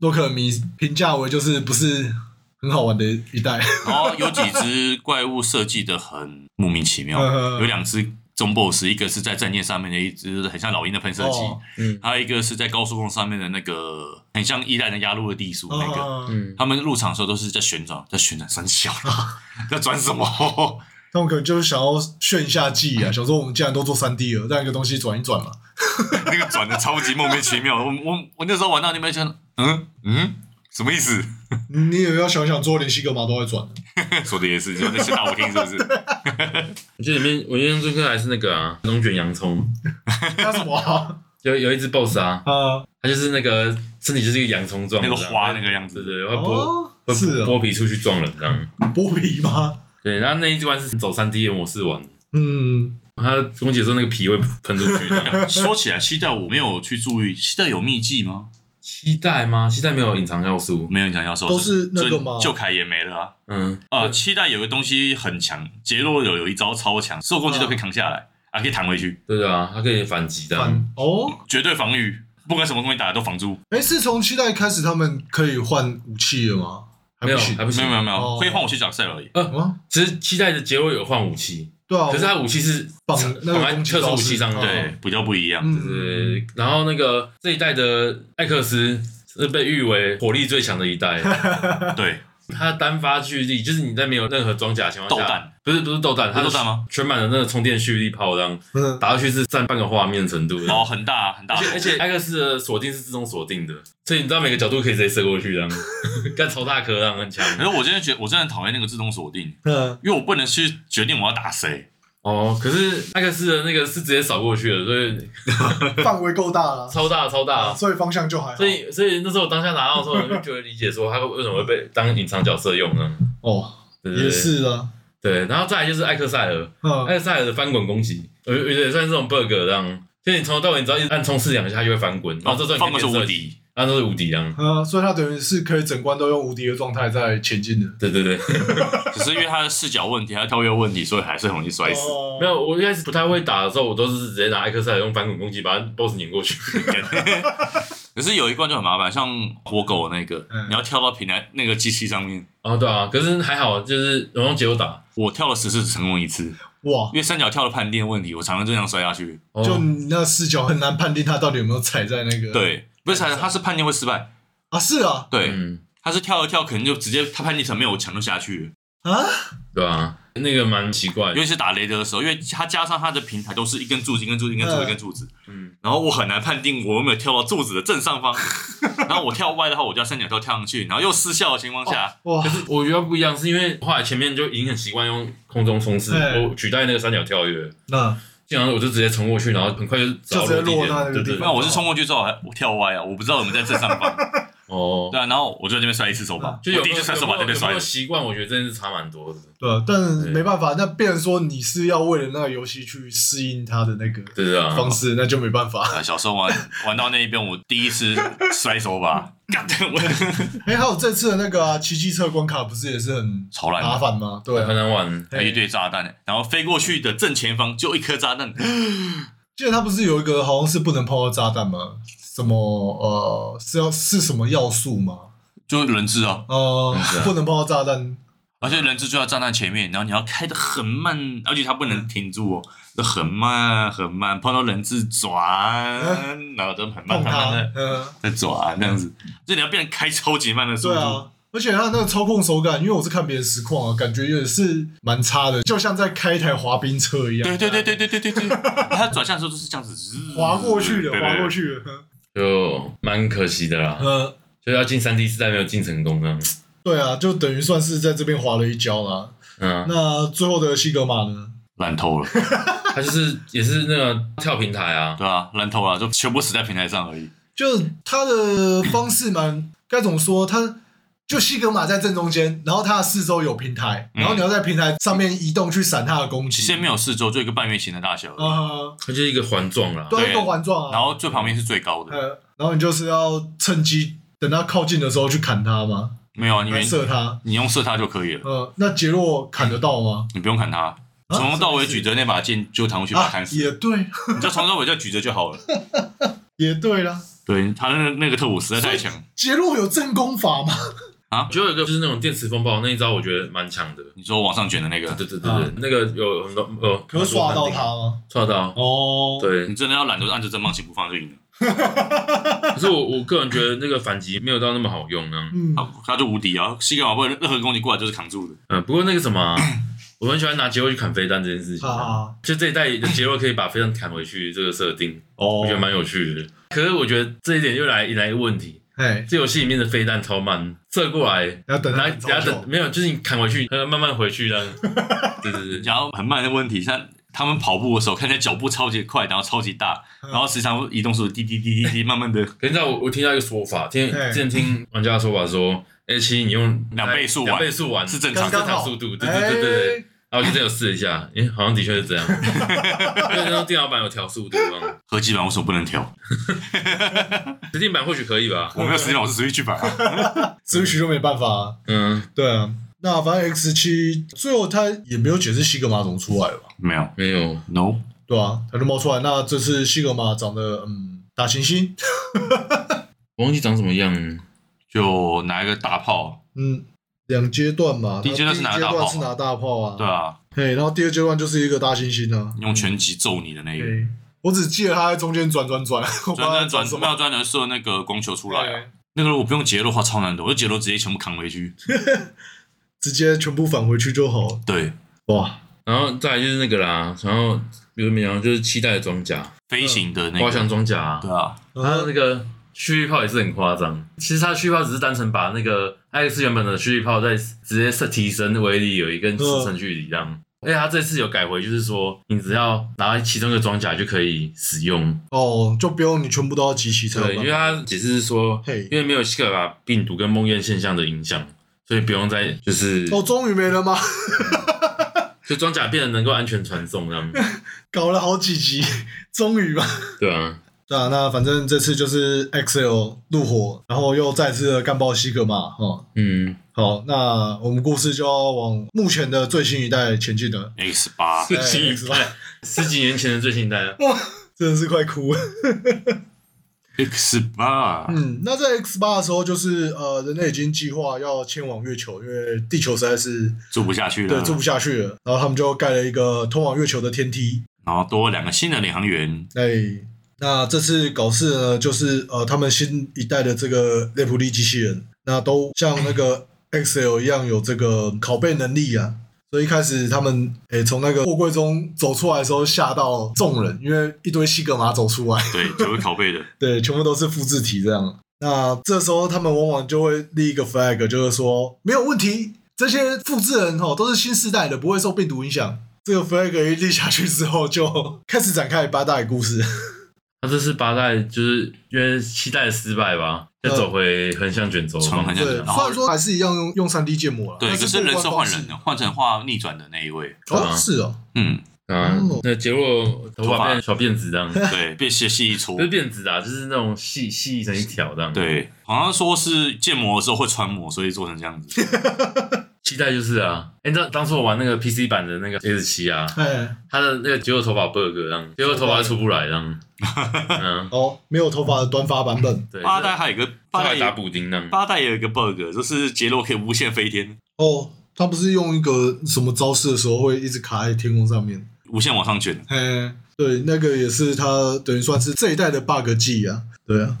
洛克迷评价为就是不是很好玩的一代。<laughs> 然后有几只怪物设计的很莫名其妙，<laughs> 有两只。中 boss 一个是在战舰上面的一只很像老鹰的喷射机，哦嗯、还有一个是在高速公路上面的那个很像一代的压路的地鼠那个，哦嗯、他们入场的时候都是在旋转，在旋转三小，<laughs> 在转什么？他们可能就是想要炫一下技啊，<laughs> 想说我们既然都做三 D 了，让一个东西转一转嘛。<laughs> 那个转的超级莫名其妙，我我我那时候玩到那边就，嗯嗯，什么意思？你也要想想，做连西格玛都会转。<laughs> 说的也是，就那些大舞厅是不是？<laughs> 我记得里面我印象最深刻还是那个啊，龙卷洋葱。那什么、啊？有有一只 BOSS 啊，啊，他就是那个身体就是一个洋葱状，那个花那个样子，对对，会剥、哦、会是剥皮出去撞人这样。剥皮吗？对，然后那一关是走三 D 的模式玩。嗯，他跟我解说那个皮会喷出去。<laughs> 说起来，西代我没有去注意，西代有秘技吗？七代吗？期待没有隐藏要素，没有隐藏要素，都是那个吗？旧凯也没了啊。嗯啊，期待有个东西很强，杰洛有有一招超强，所有攻击都可以扛下来。还可以弹回去，对的啊，他可以反击的，哦，绝对防御，不管什么东西打的都防住。哎，是从期待开始他们可以换武器了吗？没有，还不行，没有没有没有，可以换武器角色而已。呃，其实期待的杰洛有换武器，对啊，可是他武器是绑那个特殊武器上，对，比较不一样。是，然后那个这一代的艾克斯是被誉为火力最强的一代，<laughs> 对。它单发蓄力就是你在没有任何装甲情况下，豆弹不是不是豆弹，它是豆弹吗？全满的那个充电蓄力炮，这样打下去是占半个画面程度。哦，很大很大。而且而且艾克斯的锁定是自动锁定的，所以你知道每个角度可以直接射过去，这样 <laughs> 干超大颗，这样很强。可是我真的觉得我真的讨厌那个自动锁定，嗯，因为我不能去决定我要打谁。哦，可是艾克斯的那个是直接扫过去的，所以 <laughs> 范围够大了，超 <laughs> 大超大，<laughs> 所以方向就还好。所以所以那时候我当下拿到的时候，就就会理解说他为什么会被当隐藏角色用呢？哦，也是啊，对，然后再来就是艾克塞尔，艾克塞尔的翻滚攻击，有有点算这种 bug 这样，就你从头到尾你只要一直按冲刺两下，它就会翻滚，然后这时候你可以变无敌。那都是无敌啊！嗯，所以他等于是可以整关都用无敌的状态在前进的。对对对，<laughs> <laughs> 只是因为他的视角问题，他的跳跃问题，所以还是很容易摔死。哦、没有，我一开始不太会打的时候，我都是直接拿艾克赛用反滚攻击把 BOSS 碾过去。<laughs> 可是有一关就很麻烦，像火狗那个，嗯、你要跳到平台那个机器上面。哦，对啊，可是还好，就是我用节奏打，我跳了十次成功一次。哇！因为三角跳的判定问题，我常常就这样摔下去。哦、就你那视角很难判定他到底有没有踩在那个。对。不是，他是判定会失败。啊！是啊，对，嗯、他是跳一跳，可能就直接他判定成没有墙就下去。了啊，对啊，那个蛮奇怪，尤其是打雷德的时候，因为他加上他的平台都是一根柱子，一根柱子，一根柱子，一根柱子，嗯，然后我很难判定我有没有跳到柱子的正上方，然后我跳歪的话，我就要三角跳跳上去，然后又失效的情况下，哇！可是我觉得不一样，是因为后来前面就已经很习惯用空中冲刺，我取代那个三角跳跃，那。经常我就直接冲过去，然后很快就找落地点。对对，那我是冲过去之后还我跳歪啊，我不知道我们在正上方。<laughs> 哦，对啊，然后我就在那边摔一次手把，就第一次摔手把在那边摔。有习惯，我觉得真的是差蛮多的。对，但没办法，那变成说你是要为了那个游戏去适应它的那个对啊方式，那就没办法。小时候玩玩到那一边，我第一次摔手把。哎，还有这次的那个啊，骑机车关卡不是也是很超难麻烦吗？对，很难玩，还一堆炸弹，然后飞过去的正前方就一颗炸弹。记得他不是有一个好像是不能碰到炸弹吗？什么呃是要是什么要素吗？就是人质啊，呃，不能碰到炸弹，而且人质就在炸弹前面，然后你要开的很慢，而且它不能停住哦。就很慢很慢，碰到人质转，然后就很慢很慢的在转，这样子，就你要变成开超级慢的速度。而且它那个操控手感，因为我是看别人实况啊，感觉也是蛮差的，就像在开一台滑冰车一样。对对对对对对对对，它转向的时候就是这样子，滑过去的，滑过去的，就蛮可惜的啦。嗯，就要进三 D 四代没有进成功呢。对啊，就等于算是在这边滑了一跤啦。嗯，那最后的西格玛呢？烂透了。<laughs> 他就是也是那个跳平台啊，对啊，烂透了，就全部死在平台上而已。就他的方式蛮该怎么说？他就西格玛在正中间，然后它的四周有平台，然后你要在平台上面移动去闪它的攻击。其实没有四周，就一个半月形的大小。啊，它就是一个环状啦，对，一个环状啊。然后最旁边是最高的。呃然后你就是要趁机等它靠近的时候去砍它吗？没有啊，你射它，你用射它就可以了。嗯，那杰洛砍得到吗？你不用砍他。从头到尾举着那把剑就弹过去把他砍死，也对，你就从头到尾就举着就好了。<laughs> 也对啦，对他那个那个特务实在太强。杰洛有正攻法吗？啊，就有一个就是那种电磁风暴那一招，我觉得蛮强的。你说往上卷的那个？对对对对，那个有很多呃，可以刷到他吗？刷到哦。对，你真的要懒，得按着正方形不放就赢了。<laughs> 可是我我个人觉得那个反击没有到那么好用呢。嗯，他就无敌啊，西格玛不会任何攻击过来就是扛住的。嗯，不过那个什么。<coughs> 我很喜欢拿杰洛去砍飞弹这件事情。啊，就这一代的杰洛可以把飞弹砍回去，这个设定，哦，我觉得蛮有趣的。可是我觉得这一点又来引来一个问题，哎，这游戏里面的飞弹超慢，射过来，要等它然后等下等，没有，就是你砍回去，它慢慢回去这样。对对对，然后很慢的问题，像他们跑步的时候，看起来脚步超级快，然后超级大，然后时常移动速度滴滴滴滴滴，<laughs> 慢慢的。可是你知道我我听到一个说法，听之前听玩家的说法说，A 七你用两倍速玩两倍速玩是正常正常速度，对对对对对。哎然后我就这样试了一下，诶，好像的确是这样，<laughs> 因为那电脑版有调速度嘛，合集版为什么不能调？<laughs> 实体版或许可以吧。我没有实体版，我是 Switch 版啊。<laughs> Switch 就没办法啊。嗯，对啊，那反正 X 七最后他也没有解释西格玛怎么出来了吧？没有没有，，No。对啊，他就冒出来。那这次西格玛长得嗯大猩猩，我忘记长什么样。就拿一个大炮，嗯，两阶段嘛。第一阶段是拿大炮是拿大炮啊。对啊，嘿，然后第二阶段就是一个大猩猩啊。用拳击揍你的那个，嘿，我只记得他在中间转转转，转 <laughs> 转转转，没有转转射那个光球出来啊。那个如果不用杰洛的话超难的，我就杰洛直接全部扛回去。<laughs> 直接全部返回去就好。对，哇，然后再来就是那个啦，然后比如然后就是期待的装甲，飞行的那滑翔个，装甲啊，对啊，然后那个蓄力炮也是很夸张。其实它蓄力炮只是单纯把那个艾克斯原本的蓄力炮再直接设提升威力而已，跟射程距离这样。而且它这次有改回，就是说你只要拿其中一个装甲就可以使用。哦，就不用你全部都要集齐才有对，因为它解释是说，嘿因为没有西格玛病毒跟梦魇现象的影响，所以不用再就是，哦，终于没了吗？<laughs> 就装甲变得能够安全传送这样。<laughs> 搞了好几集，终于吧。对啊，对啊，那反正这次就是 XL 入伙，然后又再次的干爆西格玛哈。嗯，好，那我们故事就要往目前的最新一代前进了。X 八，最新一哎代，<laughs> 十几年前的最新一代了。哇，真的是快哭了。X 八，嗯，那在 X 八的时候，就是呃，人类已经计划要迁往月球，因为地球实在是住不下去了，对住不下去了，然后他们就盖了一个通往月球的天梯。然后多了两个新的领航员，哎，那这次搞事呢，就是呃，他们新一代的这个雷普利机器人，那都像那个 <laughs> XL 一样有这个拷贝能力啊。所以一开始他们诶从那个货柜中走出来的时候吓到众人，因为一堆西格玛走出来，对，就是拷贝的，<laughs> 对，全部都是复制体这样。那这时候他们往往就会立一个 flag，就是说没有问题，这些复制人哦都是新世代的，不会受病毒影响。这个 flag 一立下去之后，就开始展开八大的故事。他这次八代就是因为七代的失败吧，再走回横向卷轴嘛。对，从横向卷轴，然虽后然说还是一样用用三 D 建模了，对，但可是人设换人了，换成画逆转的那一位，哦，是哦，嗯，啊哦，那结果头发变小辫子这样，<laughs> 对，变细细一撮。不，是辫子啊，就是那种细细成一条这样。，对，好像说是建模的时候会穿模，所以做成这样子。<laughs> 期待就是啊，哎，你知道当初我玩那个 PC 版的那个 S 七啊，对，它的那个结果头发 bug 这样，结果头发出不来这样。<laughs> 嗯，哦，没有头发的短发版本，对，八代还有一个八代打补丁呢。八代也有一个 bug，就是杰洛可以无限飞天，哦，他不是用一个什么招式的时候会一直卡在天空上面，无限往上卷。嘿，对，那个也是他等于算是这一代的 bug 技啊，对啊，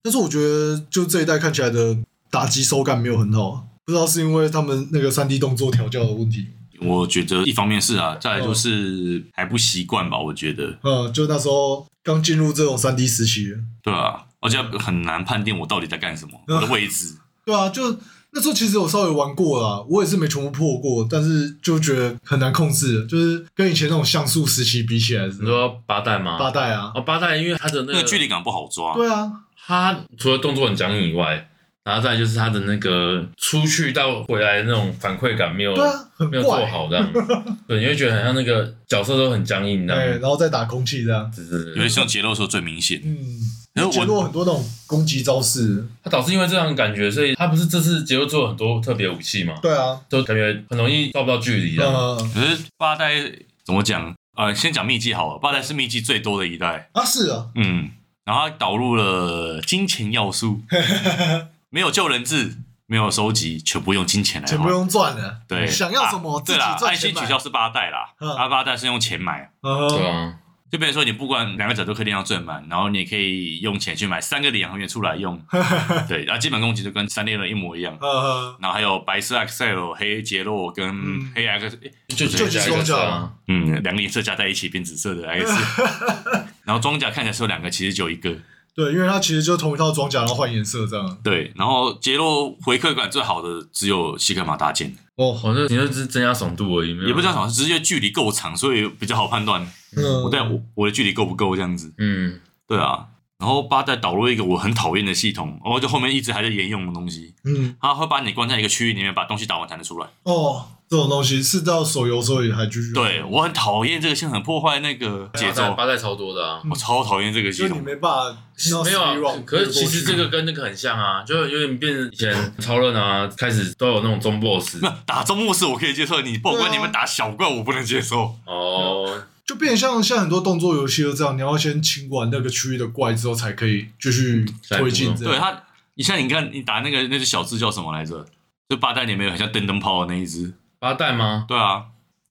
但是我觉得就这一代看起来的打击手感没有很好啊，不知道是因为他们那个三 D 动作调教的问题，我觉得一方面是啊，再来就是还不习惯吧，我觉得，嗯，就那时候刚进入这种三 D 时期，对啊，而且很难判定我到底在干什么，我的位置。对啊，就那时候其实我稍微玩过啦，我也是没全部破过，但是就觉得很难控制，就是跟以前那种像素时期比起来是你说八代吗？八代啊，哦，八代因为它的那个那个距离感不好抓，对啊，它除了动作很僵硬以外，然后再来就是它的那个出去到回来的那种反馈感没有对啊，很没有做怪，好这样，<laughs> 对，你会觉得很像那个角色都很僵硬这哎，样，然后再打空气这样，只是尤其是用杰洛的时候最明显。嗯，然后我减弱很多那种攻击招式，他导致因为这样的感觉，所以他不是这次杰洛做了很多特别武器嘛，对啊，就感觉很容易到不到距离可是八代怎么讲？呃，先讲秘技好了，八代是秘技最多的一代，啊是啊，嗯，然后他导入了金钱要素，<laughs> 没有救人质，没有收集，全部用金钱来换。钱不用赚了，对，想要什么自己啊对啦，赚爱心取消，是八代啦，嗯。它八代是用钱买，嗯。对啊，就比如说你不管两个角都可以练到最满，然后你也可以用钱去买三个领航员出来用，<laughs> 对，然后基本攻击就跟三猎人一模一样，然后还有白色 Excel、黑杰洛跟黑 X，就就几装甲，嗯，两个颜色加在一起变紫色的 X，<laughs> 然后装甲看起来是有两个，其实就一个。对，因为它其实就同一套装甲，然后换颜色这样。对，然后杰洛回馈感最好的只有西格玛大剑。哦，好像你就是增加爽度而已，也不是增加爽是因为距离够长，所以比较好判断。嗯，我在我我的距离够不够这样子？嗯，对啊。然后八代导入一个我很讨厌的系统，然后就后面一直还在沿用的东西。嗯，他会把你关在一个区域里面，把东西打完才能出来。哦。这种东西是到手游时候也还继续。对，我很讨厌这个系统，很破坏那个节奏。八代超多的啊，我超讨厌这个系统。就你没办法，没有啊。可是其实这个跟那个很像啊，就有点变成以前超人啊，开始都有那种中 boss。那打中 boss 我可以接受，你不管你们打小怪我不能接受。哦，就变像像很多动作游戏都这样，你要先清完那个区域的怪之后，才可以继续推进。对他，你像你看你打那个那只小只叫什么来着？就八代里面有很像灯灯泡的那一只。八代吗？对啊，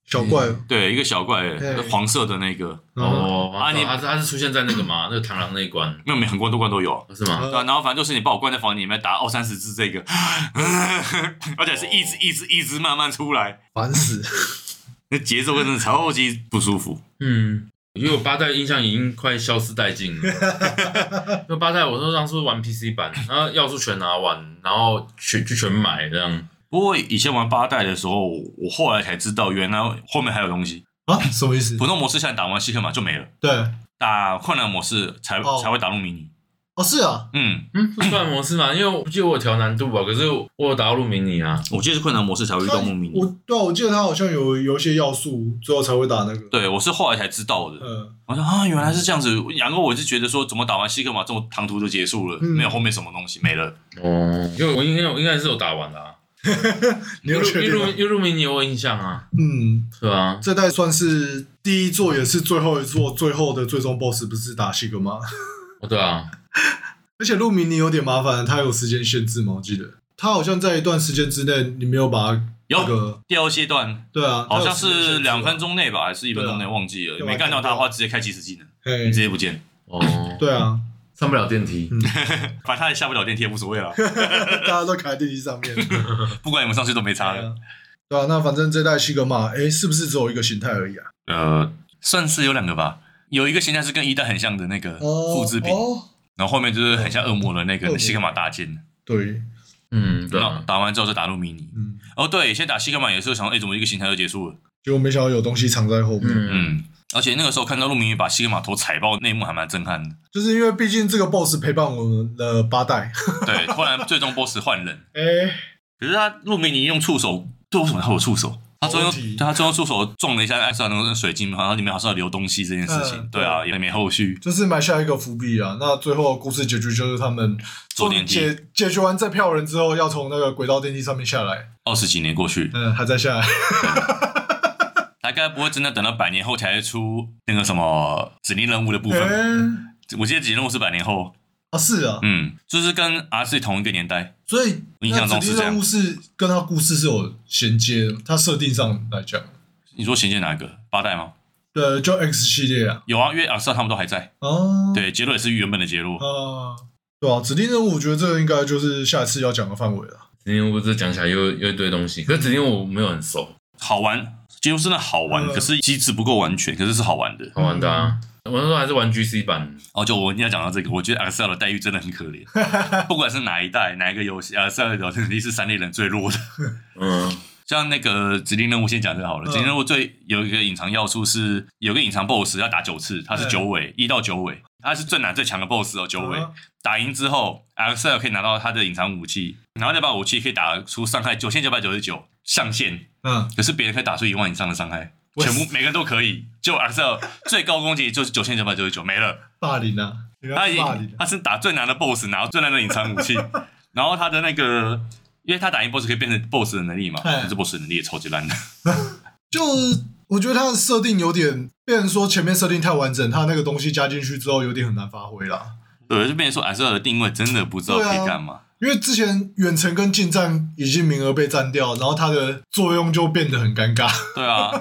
小怪，对，一个小怪，黄色的那个。哦，啊，你他他是出现在那个吗？那个螳螂那一关？没有，每很多关都有，是吗？对啊，然后反正就是你把我关在房里面打二三十只这个，<laughs> 而且是一直一直一直慢慢出来，烦死！那节奏真的超级不舒服。嗯，因为我八代印象已经快消失殆尽了。<laughs> 因为八代我说当初玩 PC 版，然后要素全拿完，然后全就全买这样。不过以前玩八代的时候，我后来才知道，原来后面还有东西啊？什么意思？普通模式现在打完西克玛就没了。对，打困难模式才、哦、才会打入迷你。哦，是啊，嗯嗯，困难模式嘛，因为我记得我调难度吧，可是我有打入迷你啊。我记得是困难模式才会遇到入迷你。我对啊，我记得它好像有有一些要素，最后才会打那个。对，我是后来才知道的。嗯，我说啊，原来是这样子。然后我就觉得说，怎么打完西克玛这么唐突就结束了，嗯、没有后面什么东西没了。哦，因为我应该应该是有打完的、啊。<laughs> 你有确定？入入迷你有印象啊？嗯，是啊？这代算是第一座，也是最后一座，最后的最终 BOSS 不是打西格玛？<laughs> 哦，对啊。而且入迷你有点麻烦，他有时间限制吗？我记得他好像在一段时间之内，你没有把它那个第二阶段，对啊，好像是两分钟内吧，还是一分钟内忘记了，没干掉他的话，直接开即时技能，你直接不见。哦，对啊。上不了电梯，<laughs> 反正他也下不了电梯也无所谓了，<laughs> 大家都卡在电梯上面，<laughs> 不管你们上去都没差了。对啊，那反正这代西格玛，哎，是不是只有一个形态而已啊？呃，算是有两个吧，有一个形态是跟一代很像的那个复制品，然后后面就是很像恶魔的那个西格玛大剑。对，嗯，然后打完之后就打入迷你。嗯，哦对，先打西格玛也是想，哎，怎么一个形态就结束了？结果没想到有东西藏在后面。嗯。而且那个时候看到陆明宇把西格玛头踩爆，那一幕还蛮震撼的。就是因为毕竟这个 boss 陪伴我们的八代，对，突然最终 boss 换人。<laughs> 哎、欸，可是他陆明宇用触手，对，为什么他有触手？他最后他最后触手撞了一下艾莎那个水晶，然后里面好像有流东西这件事情。嗯、对啊，也没后续，就是埋下一个伏笔啊。那最后故事结局就是他们坐电梯解解决完这票人之后，要从那个轨道电梯上面下来。二十几年过去，嗯，还在下来。大概不会真的等到百年后才出那个什么指定任务的部分。欸、我记得指定任务是百年后啊，是啊，嗯，就是跟 R 同一个年代，所以印象中是这样。指令任务是跟他故事是有衔接的，他设定上来讲。你说衔接哪一个？八代吗？对，就 X 系列啊。有啊，因为 R 他们都还在。哦。对，杰洛也是原本的杰洛。啊，对啊，指定任务，我觉得这个应该就是下一次要讲的范围了。指令任务这讲起来又又一堆东西，可是指定任务我没有很熟，好玩。几乎真的好玩，可是机制不够完全，可是是好玩的，好玩的啊！我那时候还是玩 GC 版。哦，就我一定要讲到这个，我觉得 Accel 的待遇真的很可怜，<laughs> 不管是哪一代哪一个游戏，Accel 的能力是三类人最弱的。嗯，像那个指定任务先讲就好了。指定任务最有一个隐藏要素是，有个隐藏 BOSS 要打九次，它是九尾一到九尾，它是最难最强的 BOSS 哦，九尾打赢之后，Accel 可以拿到他的隐藏武器，然后那把武器可以打出伤害九千九百九十九上限。嗯，可是别人可以打出一万以上的伤害，全部每个人都可以。就 Accel 最高攻击就是九千九百九十九，没了。霸凌啊！他已经他是打最难的 BOSS，拿到最难的隐藏武器，<laughs> 然后他的那个，因为他打赢 BOSS 可以变成 BOSS 的能力嘛，可是 BOSS 能力也超级烂的。<laughs> 就我觉得他的设定有点，变成说前面设定太完整，他那个东西加进去之后有点很难发挥了。对，就变成说 Accel 的定位真的不知道可以干嘛。因为之前远程跟近战已经名额被占掉，然后他的作用就变得很尴尬。对啊，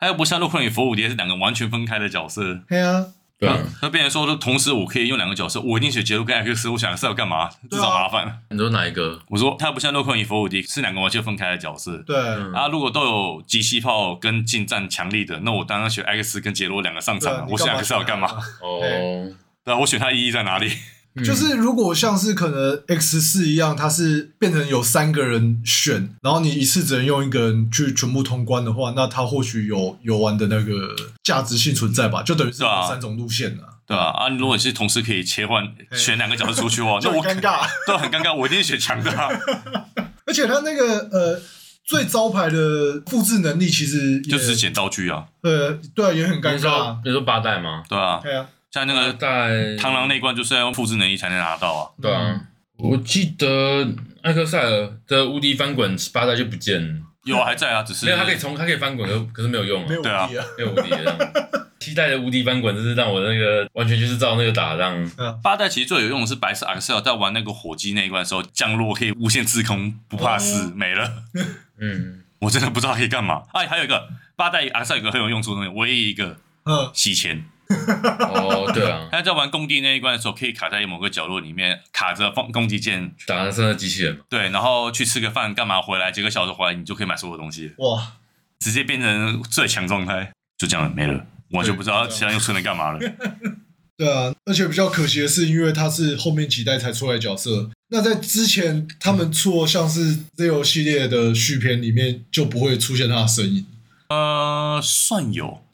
他又不像洛克人与佛武蝶是两个完全分开的角色。<laughs> 对啊，对啊，那变成说，同时我可以用两个角色，我一定选杰洛跟艾克斯。我想是要干嘛？至少麻烦。你说哪一个？我说他不像洛克人与佛武蝶是两个完全分开的角色。对，嗯啊，如果都有机器炮跟近战强力的，那我当然选艾克斯跟杰洛两个上场了。我选艾克斯要干嘛？哦，对啊，我选他意义在哪里？就是如果像是可能 X 四一样，它是变成有三个人选，然后你一次只能用一个人去全部通关的话，那它或许有游玩的那个价值性存在吧？就等于是有三种路线了，对吧？啊，如果你是同时可以切换选两个角色出去的话，<laughs> 就很尴尬，对很尴尬。我一定选强的啊！而且他那个呃最招牌的复制能力，其实就只是捡道具啊。呃，对，也很尴尬。你说你说八代吗？对啊，对啊。像那个在螳螂那关就是要用复制能力才能拿到啊。对啊，我记得艾克塞尔的无敌翻滚八代就不见了，有啊还在啊，只是没有，他可以从他可以翻滚，可可是没有用啊，没有无敌啊，没有无敌的。七代的无敌翻滚就是让我那个完全就是照那个打，让八代其实最有用的是白色阿克塞尔在玩那个火鸡那一关的时候降落可以无限滞空，不怕死没了。嗯，<laughs> 我真的不知道可以干嘛。哎，还有一个八代阿克塞尔有个很有用处的东西，唯一一个，嗯，洗钱。哦，对啊，<laughs> 他在玩工地那一关的时候，可以卡在某个角落里面，卡着放攻击键，打的是那机器人嘛。对，然后去吃个饭，干嘛回来？几个小时回来，你就可以买所有东西。哇，直接变成最强状态，就这样了，没了，我就不知道其他又出能干嘛了。<laughs> 对啊，而且比较可惜的是，因为他是后面几代才出来的角色，那在之前他们出像是 Zero 系列的续篇里面，就不会出现他的身影。呃，算有，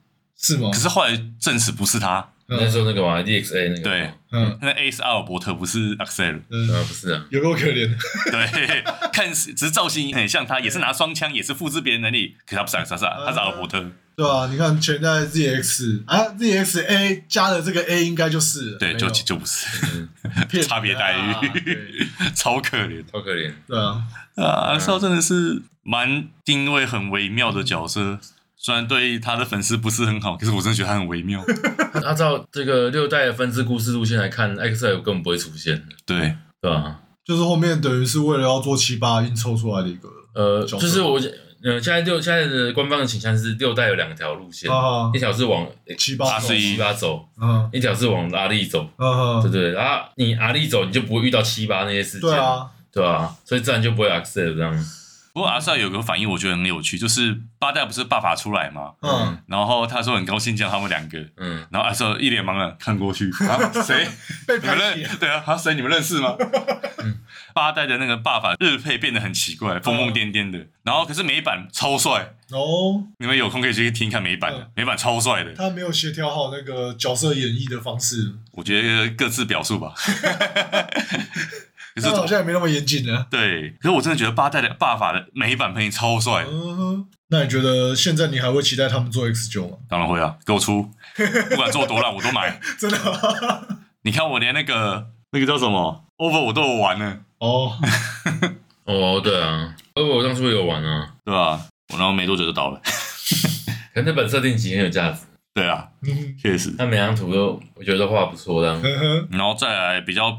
是吗？可是后来证实不是他。那时候那个嘛，DXA 那个。对，嗯，那 A 是阿尔伯特，不是 Axel。嗯，啊，不是啊，有够可怜。对，看似只是造型很像他，也是拿双枪，也是复制别人能力，可是他不是 Axel，他是阿尔伯特。对啊，你看全在 ZX 啊，ZXA 加了这个 A 应该就是了。对，就就不是，<laughs> 差别待遇，<laughs> 超可怜，超可怜。对啊，啊，少真的是蛮定位很微妙的角色。虽然对他的粉丝不是很好，可是我真的觉得他很微妙。<laughs> 按照这个六代的分支故事路线来看，X 根本不会出现。对，对吧？就是后面等于是为了要做七八硬凑出来的一个。呃，就是我，呃，现在六现在的官方的倾向是六代有两条路线，啊、一条是往七八走，七八走，嗯，一条是往阿力走，嗯，对对，然后你阿力走，你就不会遇到七八那些事情，对啊，对啊，所以自然就不会 accept 这样。不过阿帅有个反应，我觉得很有趣，就是八代不是爸爸出来吗？嗯，然后他说很高兴见他们两个，嗯，然后阿帅一脸茫然看过去，<laughs> 啊，谁？被你们认？对啊，他谁？你们认识吗？嗯，<laughs> 八代的那个爸爸日配变得很奇怪，疯疯癫癫的，然后可是美版超帅哦，你们有空可以去听看美版的，美版超帅的。他没有协调好那个角色演绎的方式，我觉得各自表述吧。<laughs> 可是好像也没那么严谨呢。对，可是我真的觉得八代的爸法的每一版配音超帅。嗯哼，那你觉得现在你还会期待他们做 X 九吗？当然会啊，给我出，<laughs> 不管做多烂我都买。<laughs> 真的吗？<laughs> 你看我连那个那个叫什么 Over 我都有玩呢。哦，哦，对啊，Over 我当初也有玩啊，对吧？我然后没多久就倒了。可能那本设定集很有价值。对啊，确实。那每张图都我觉得都画不错，这样。然后再来比较。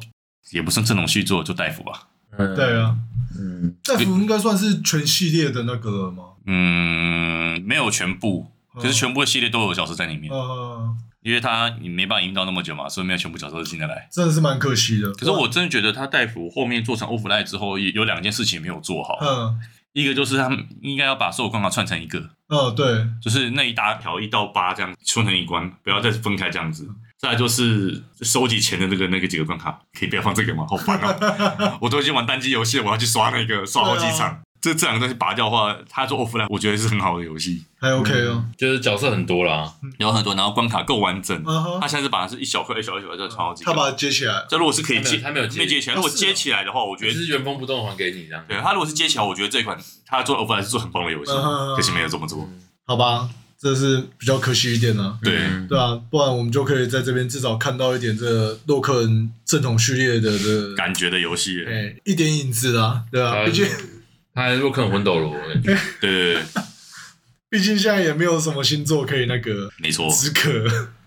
也不算正统续作，就大夫吧。嗯，对啊，嗯，戴夫应该算是全系列的那个了吗？嗯，没有全部，可是全部的系列都有角色在里面。嗯，因为他你没办法引到那么久嘛，所以没有全部角色进得来，真的是蛮可惜的。可是我真的觉得他大夫后面做成欧弗赖之后，有两件事情没有做好。嗯，一个就是他们应该要把所有关卡串成一个。嗯，对，就是那一大条一到八这样串成一关，不要再分开这样子。再来就是收集钱的那个那个几个关卡，可以不要放这个吗？好烦哦！<laughs> 我都已经玩单机游戏了，我要去刷那个刷好几场。啊、这这两个东西拔掉的话，他做 offline 我觉得是很好的游戏，还 OK 哦、嗯，就是角色很多啦，有很多，然后关卡够完整。嗯、他现在是把它是一小块一小块一小块再串好几个，他把它接起来。这如果是可以接，他没有没接起来。如果接起来的话，我觉得是原封不动还给你这样。对他如果是接起来，我觉得这款他做 offline 是做很棒的游戏，可惜没有这么做。好吧。这是比较可惜一点呢，对。对啊，不然我们就可以在这边至少看到一点这洛克人正统序列的这感觉的游戏，哎，一点影子啦，对啊，毕竟他还洛克人魂斗罗，<laughs> 对对对，毕竟现在也没有什么星座可以那个，没错，止渴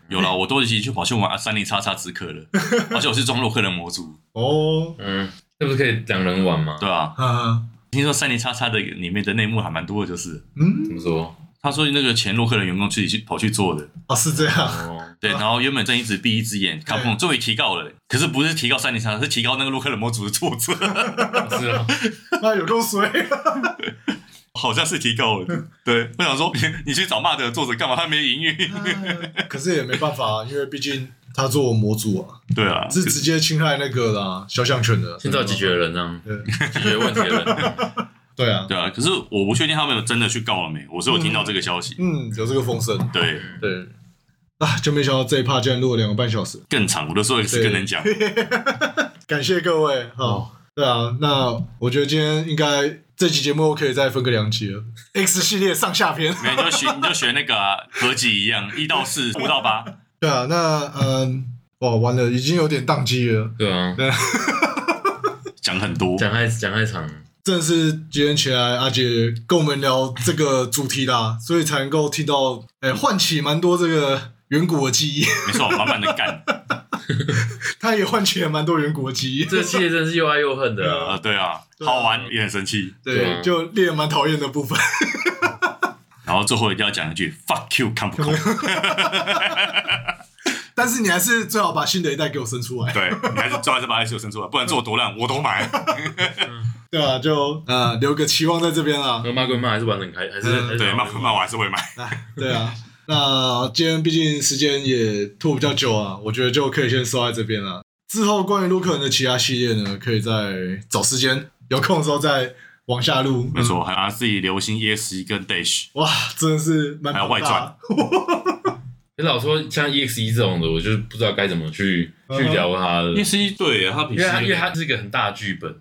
有了，我都已经去跑去玩三零叉叉止渴了，<laughs> 而且我是装洛克人模组哦，嗯，这不是可以两人玩吗？对啊，听说三零叉叉的里面的内幕还蛮多的，就是，嗯，怎么说？他说那个前洛克人员工自己去跑去做的。哦，是这样。哦，对，然后原本正一直闭一只眼，卡普空终于提告了，可是不是提高三零三，是提高那个洛克人模组的作者。是啊，<laughs> 那有够衰。<laughs> 好像是提高了。<laughs> 对，我想说，你去找骂的作者干嘛？他没营运。可是也没办法啊，因为毕竟他做模组啊。对啊，是直接侵害那个啦，肖像权的。现在有几绝人啊？对，几绝问题的人。对啊，对啊。可是我不确定他们有真的去告了没？我是有听到这个消息。嗯，有这个风声。对对。啊，就没想到这一趴竟然录了两个半小时，更长。我都说也是更能讲。<laughs> 感谢各位。好，对啊，那我觉得今天应该。这期节目可以再分个两集了，X 系列上下篇，<laughs> 没就学你就学那个合集一样，一到四，<laughs> 五到八。对啊，那嗯，哇，完了，已经有点宕机了。对啊，对，讲很多，讲太讲太长，真的是今天起来阿杰跟我们聊这个主题啦，所以才能够听到，哎，唤起蛮多这个远古的记忆。没错，满满的干。<laughs> 他也唤起了蛮多远古的记忆，这系列真是又爱又恨的 <laughs> 啊！对啊，好玩也很生气，对，就令人蛮讨厌的部分。<laughs> 然后最后一定要讲一句 “fuck you”，看不空。但是你还是最好把新的一代给我生出来。对，你还是最好是把 S 九生出来，不然做多烂我都买。对啊，就呃留个期望在这边啊。那骂归骂，还是玩得很开，还是对骂归骂，我还是会买。对啊。那今天毕竟时间也拖比较久啊，我觉得就可以先收在这边了。之后关于卢克人的其他系列呢，可以再找时间有空的时候再往下录。没错，还有自己流星 EX1 跟 Dash，哇，真的是蛮大。还有外传。<laughs> 你老说像 EX 一这种的，我就不知道该怎么去去聊它的。EX 一对它，因为它因为它是一个很大的剧本，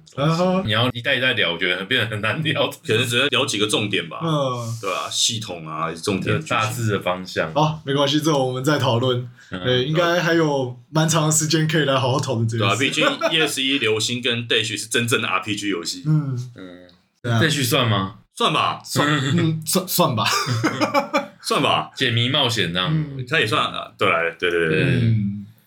你要一代一代聊，我觉得变得很难聊。<laughs> 可能只能聊几个重点吧。嗯，对啊，系统啊，重点大致的方向。好，没关系，之后我们再讨论。对，应该还有蛮长的时间可以来好好讨论这个。对啊，毕竟 EX 一 <laughs> 流星跟 Dash 是真正的 RPG 游戏。嗯嗯，Dash 算吗？算吧，算，嗯，算算吧。<laughs> 算吧，解谜冒险这样，它也算啊。对对对对，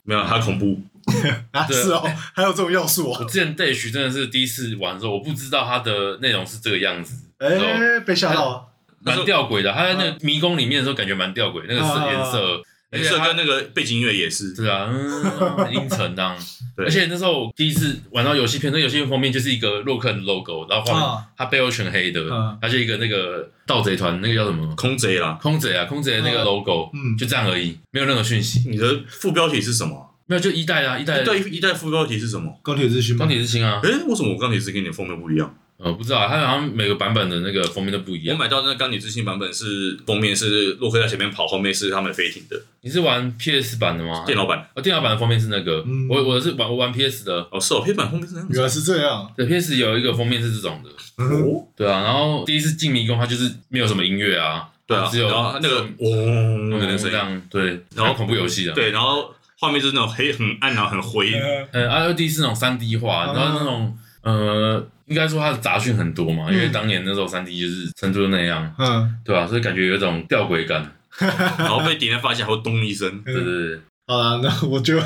没有，它恐怖。<laughs> 啊，是哦，还有这种要素哦。我之前 Dash 真的是第一次玩的时候，我不知道它的内容是这个样子，哎，被吓到了，蛮吊诡的。它在那个迷宫里面的时候，感觉蛮吊诡，那个是颜色。颜色跟那个背景音乐也是，对啊，嗯阴沉这样。<laughs> 而且那时候我第一次玩到游戏片，那游戏片封面就是一个洛克的 logo，然后画面它背后全黑的，它就一个那个盗贼团，那个叫什么？空贼啦，空贼啊，空贼的那个 logo，嗯，就这样而已，没有任何讯息。你的副标题是什么？没有，就一代啊，一代。对，一代副标题是什么？钢铁之心。钢铁之心啊。诶，为什么我钢铁之心跟你的封面不一样？呃，不知道，它好像每个版本的那个封面都不一样。我买到那个钢铁之心版本是封面是洛克在前面跑，后面是他们飞艇的。你是玩 PS 版的吗？电脑版。哦，电脑版的封面是那个。我我是玩我玩 PS 的。哦，是哦，PS 版封面是那样。原来是这样。对，PS 有一个封面是这种的。哦。对啊，然后第一次进迷宫，它就是没有什么音乐啊。对啊。只有那个嗡那个声音。对。然后恐怖游戏的。对，然后画面就是那种黑很暗然后很灰。嗯，R 2D 是那种三 D 画，然后那种呃。应该说它的杂讯很多嘛，因为当年那时候三 D 就是成都那样，嗯，对吧？所以感觉有一种吊诡感，<laughs> 然后被敌人发现还会咚一声，对对对。好了，那我就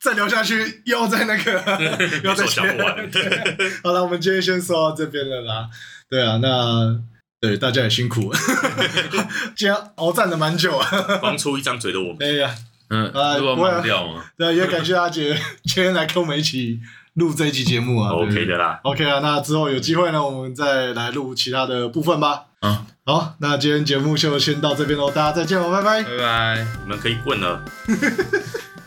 再聊下去，又要在那个，<laughs> 又要再讲不完。<laughs> 好了，我们今天先说到这边了啦。对啊，那对大家也辛苦，今天熬战了蛮久啊，放出一张嘴的我们。哎呀，嗯，啊，不会掉吗？对，也感谢阿杰今天来跟我们一起。录这一期节目啊，OK 的啦，OK 啊，那之后有机会呢，我们再来录其他的部分吧。嗯，好，那今天节目就先到这边喽，大家再见喽，拜拜，拜拜，你们可以滚了。<laughs>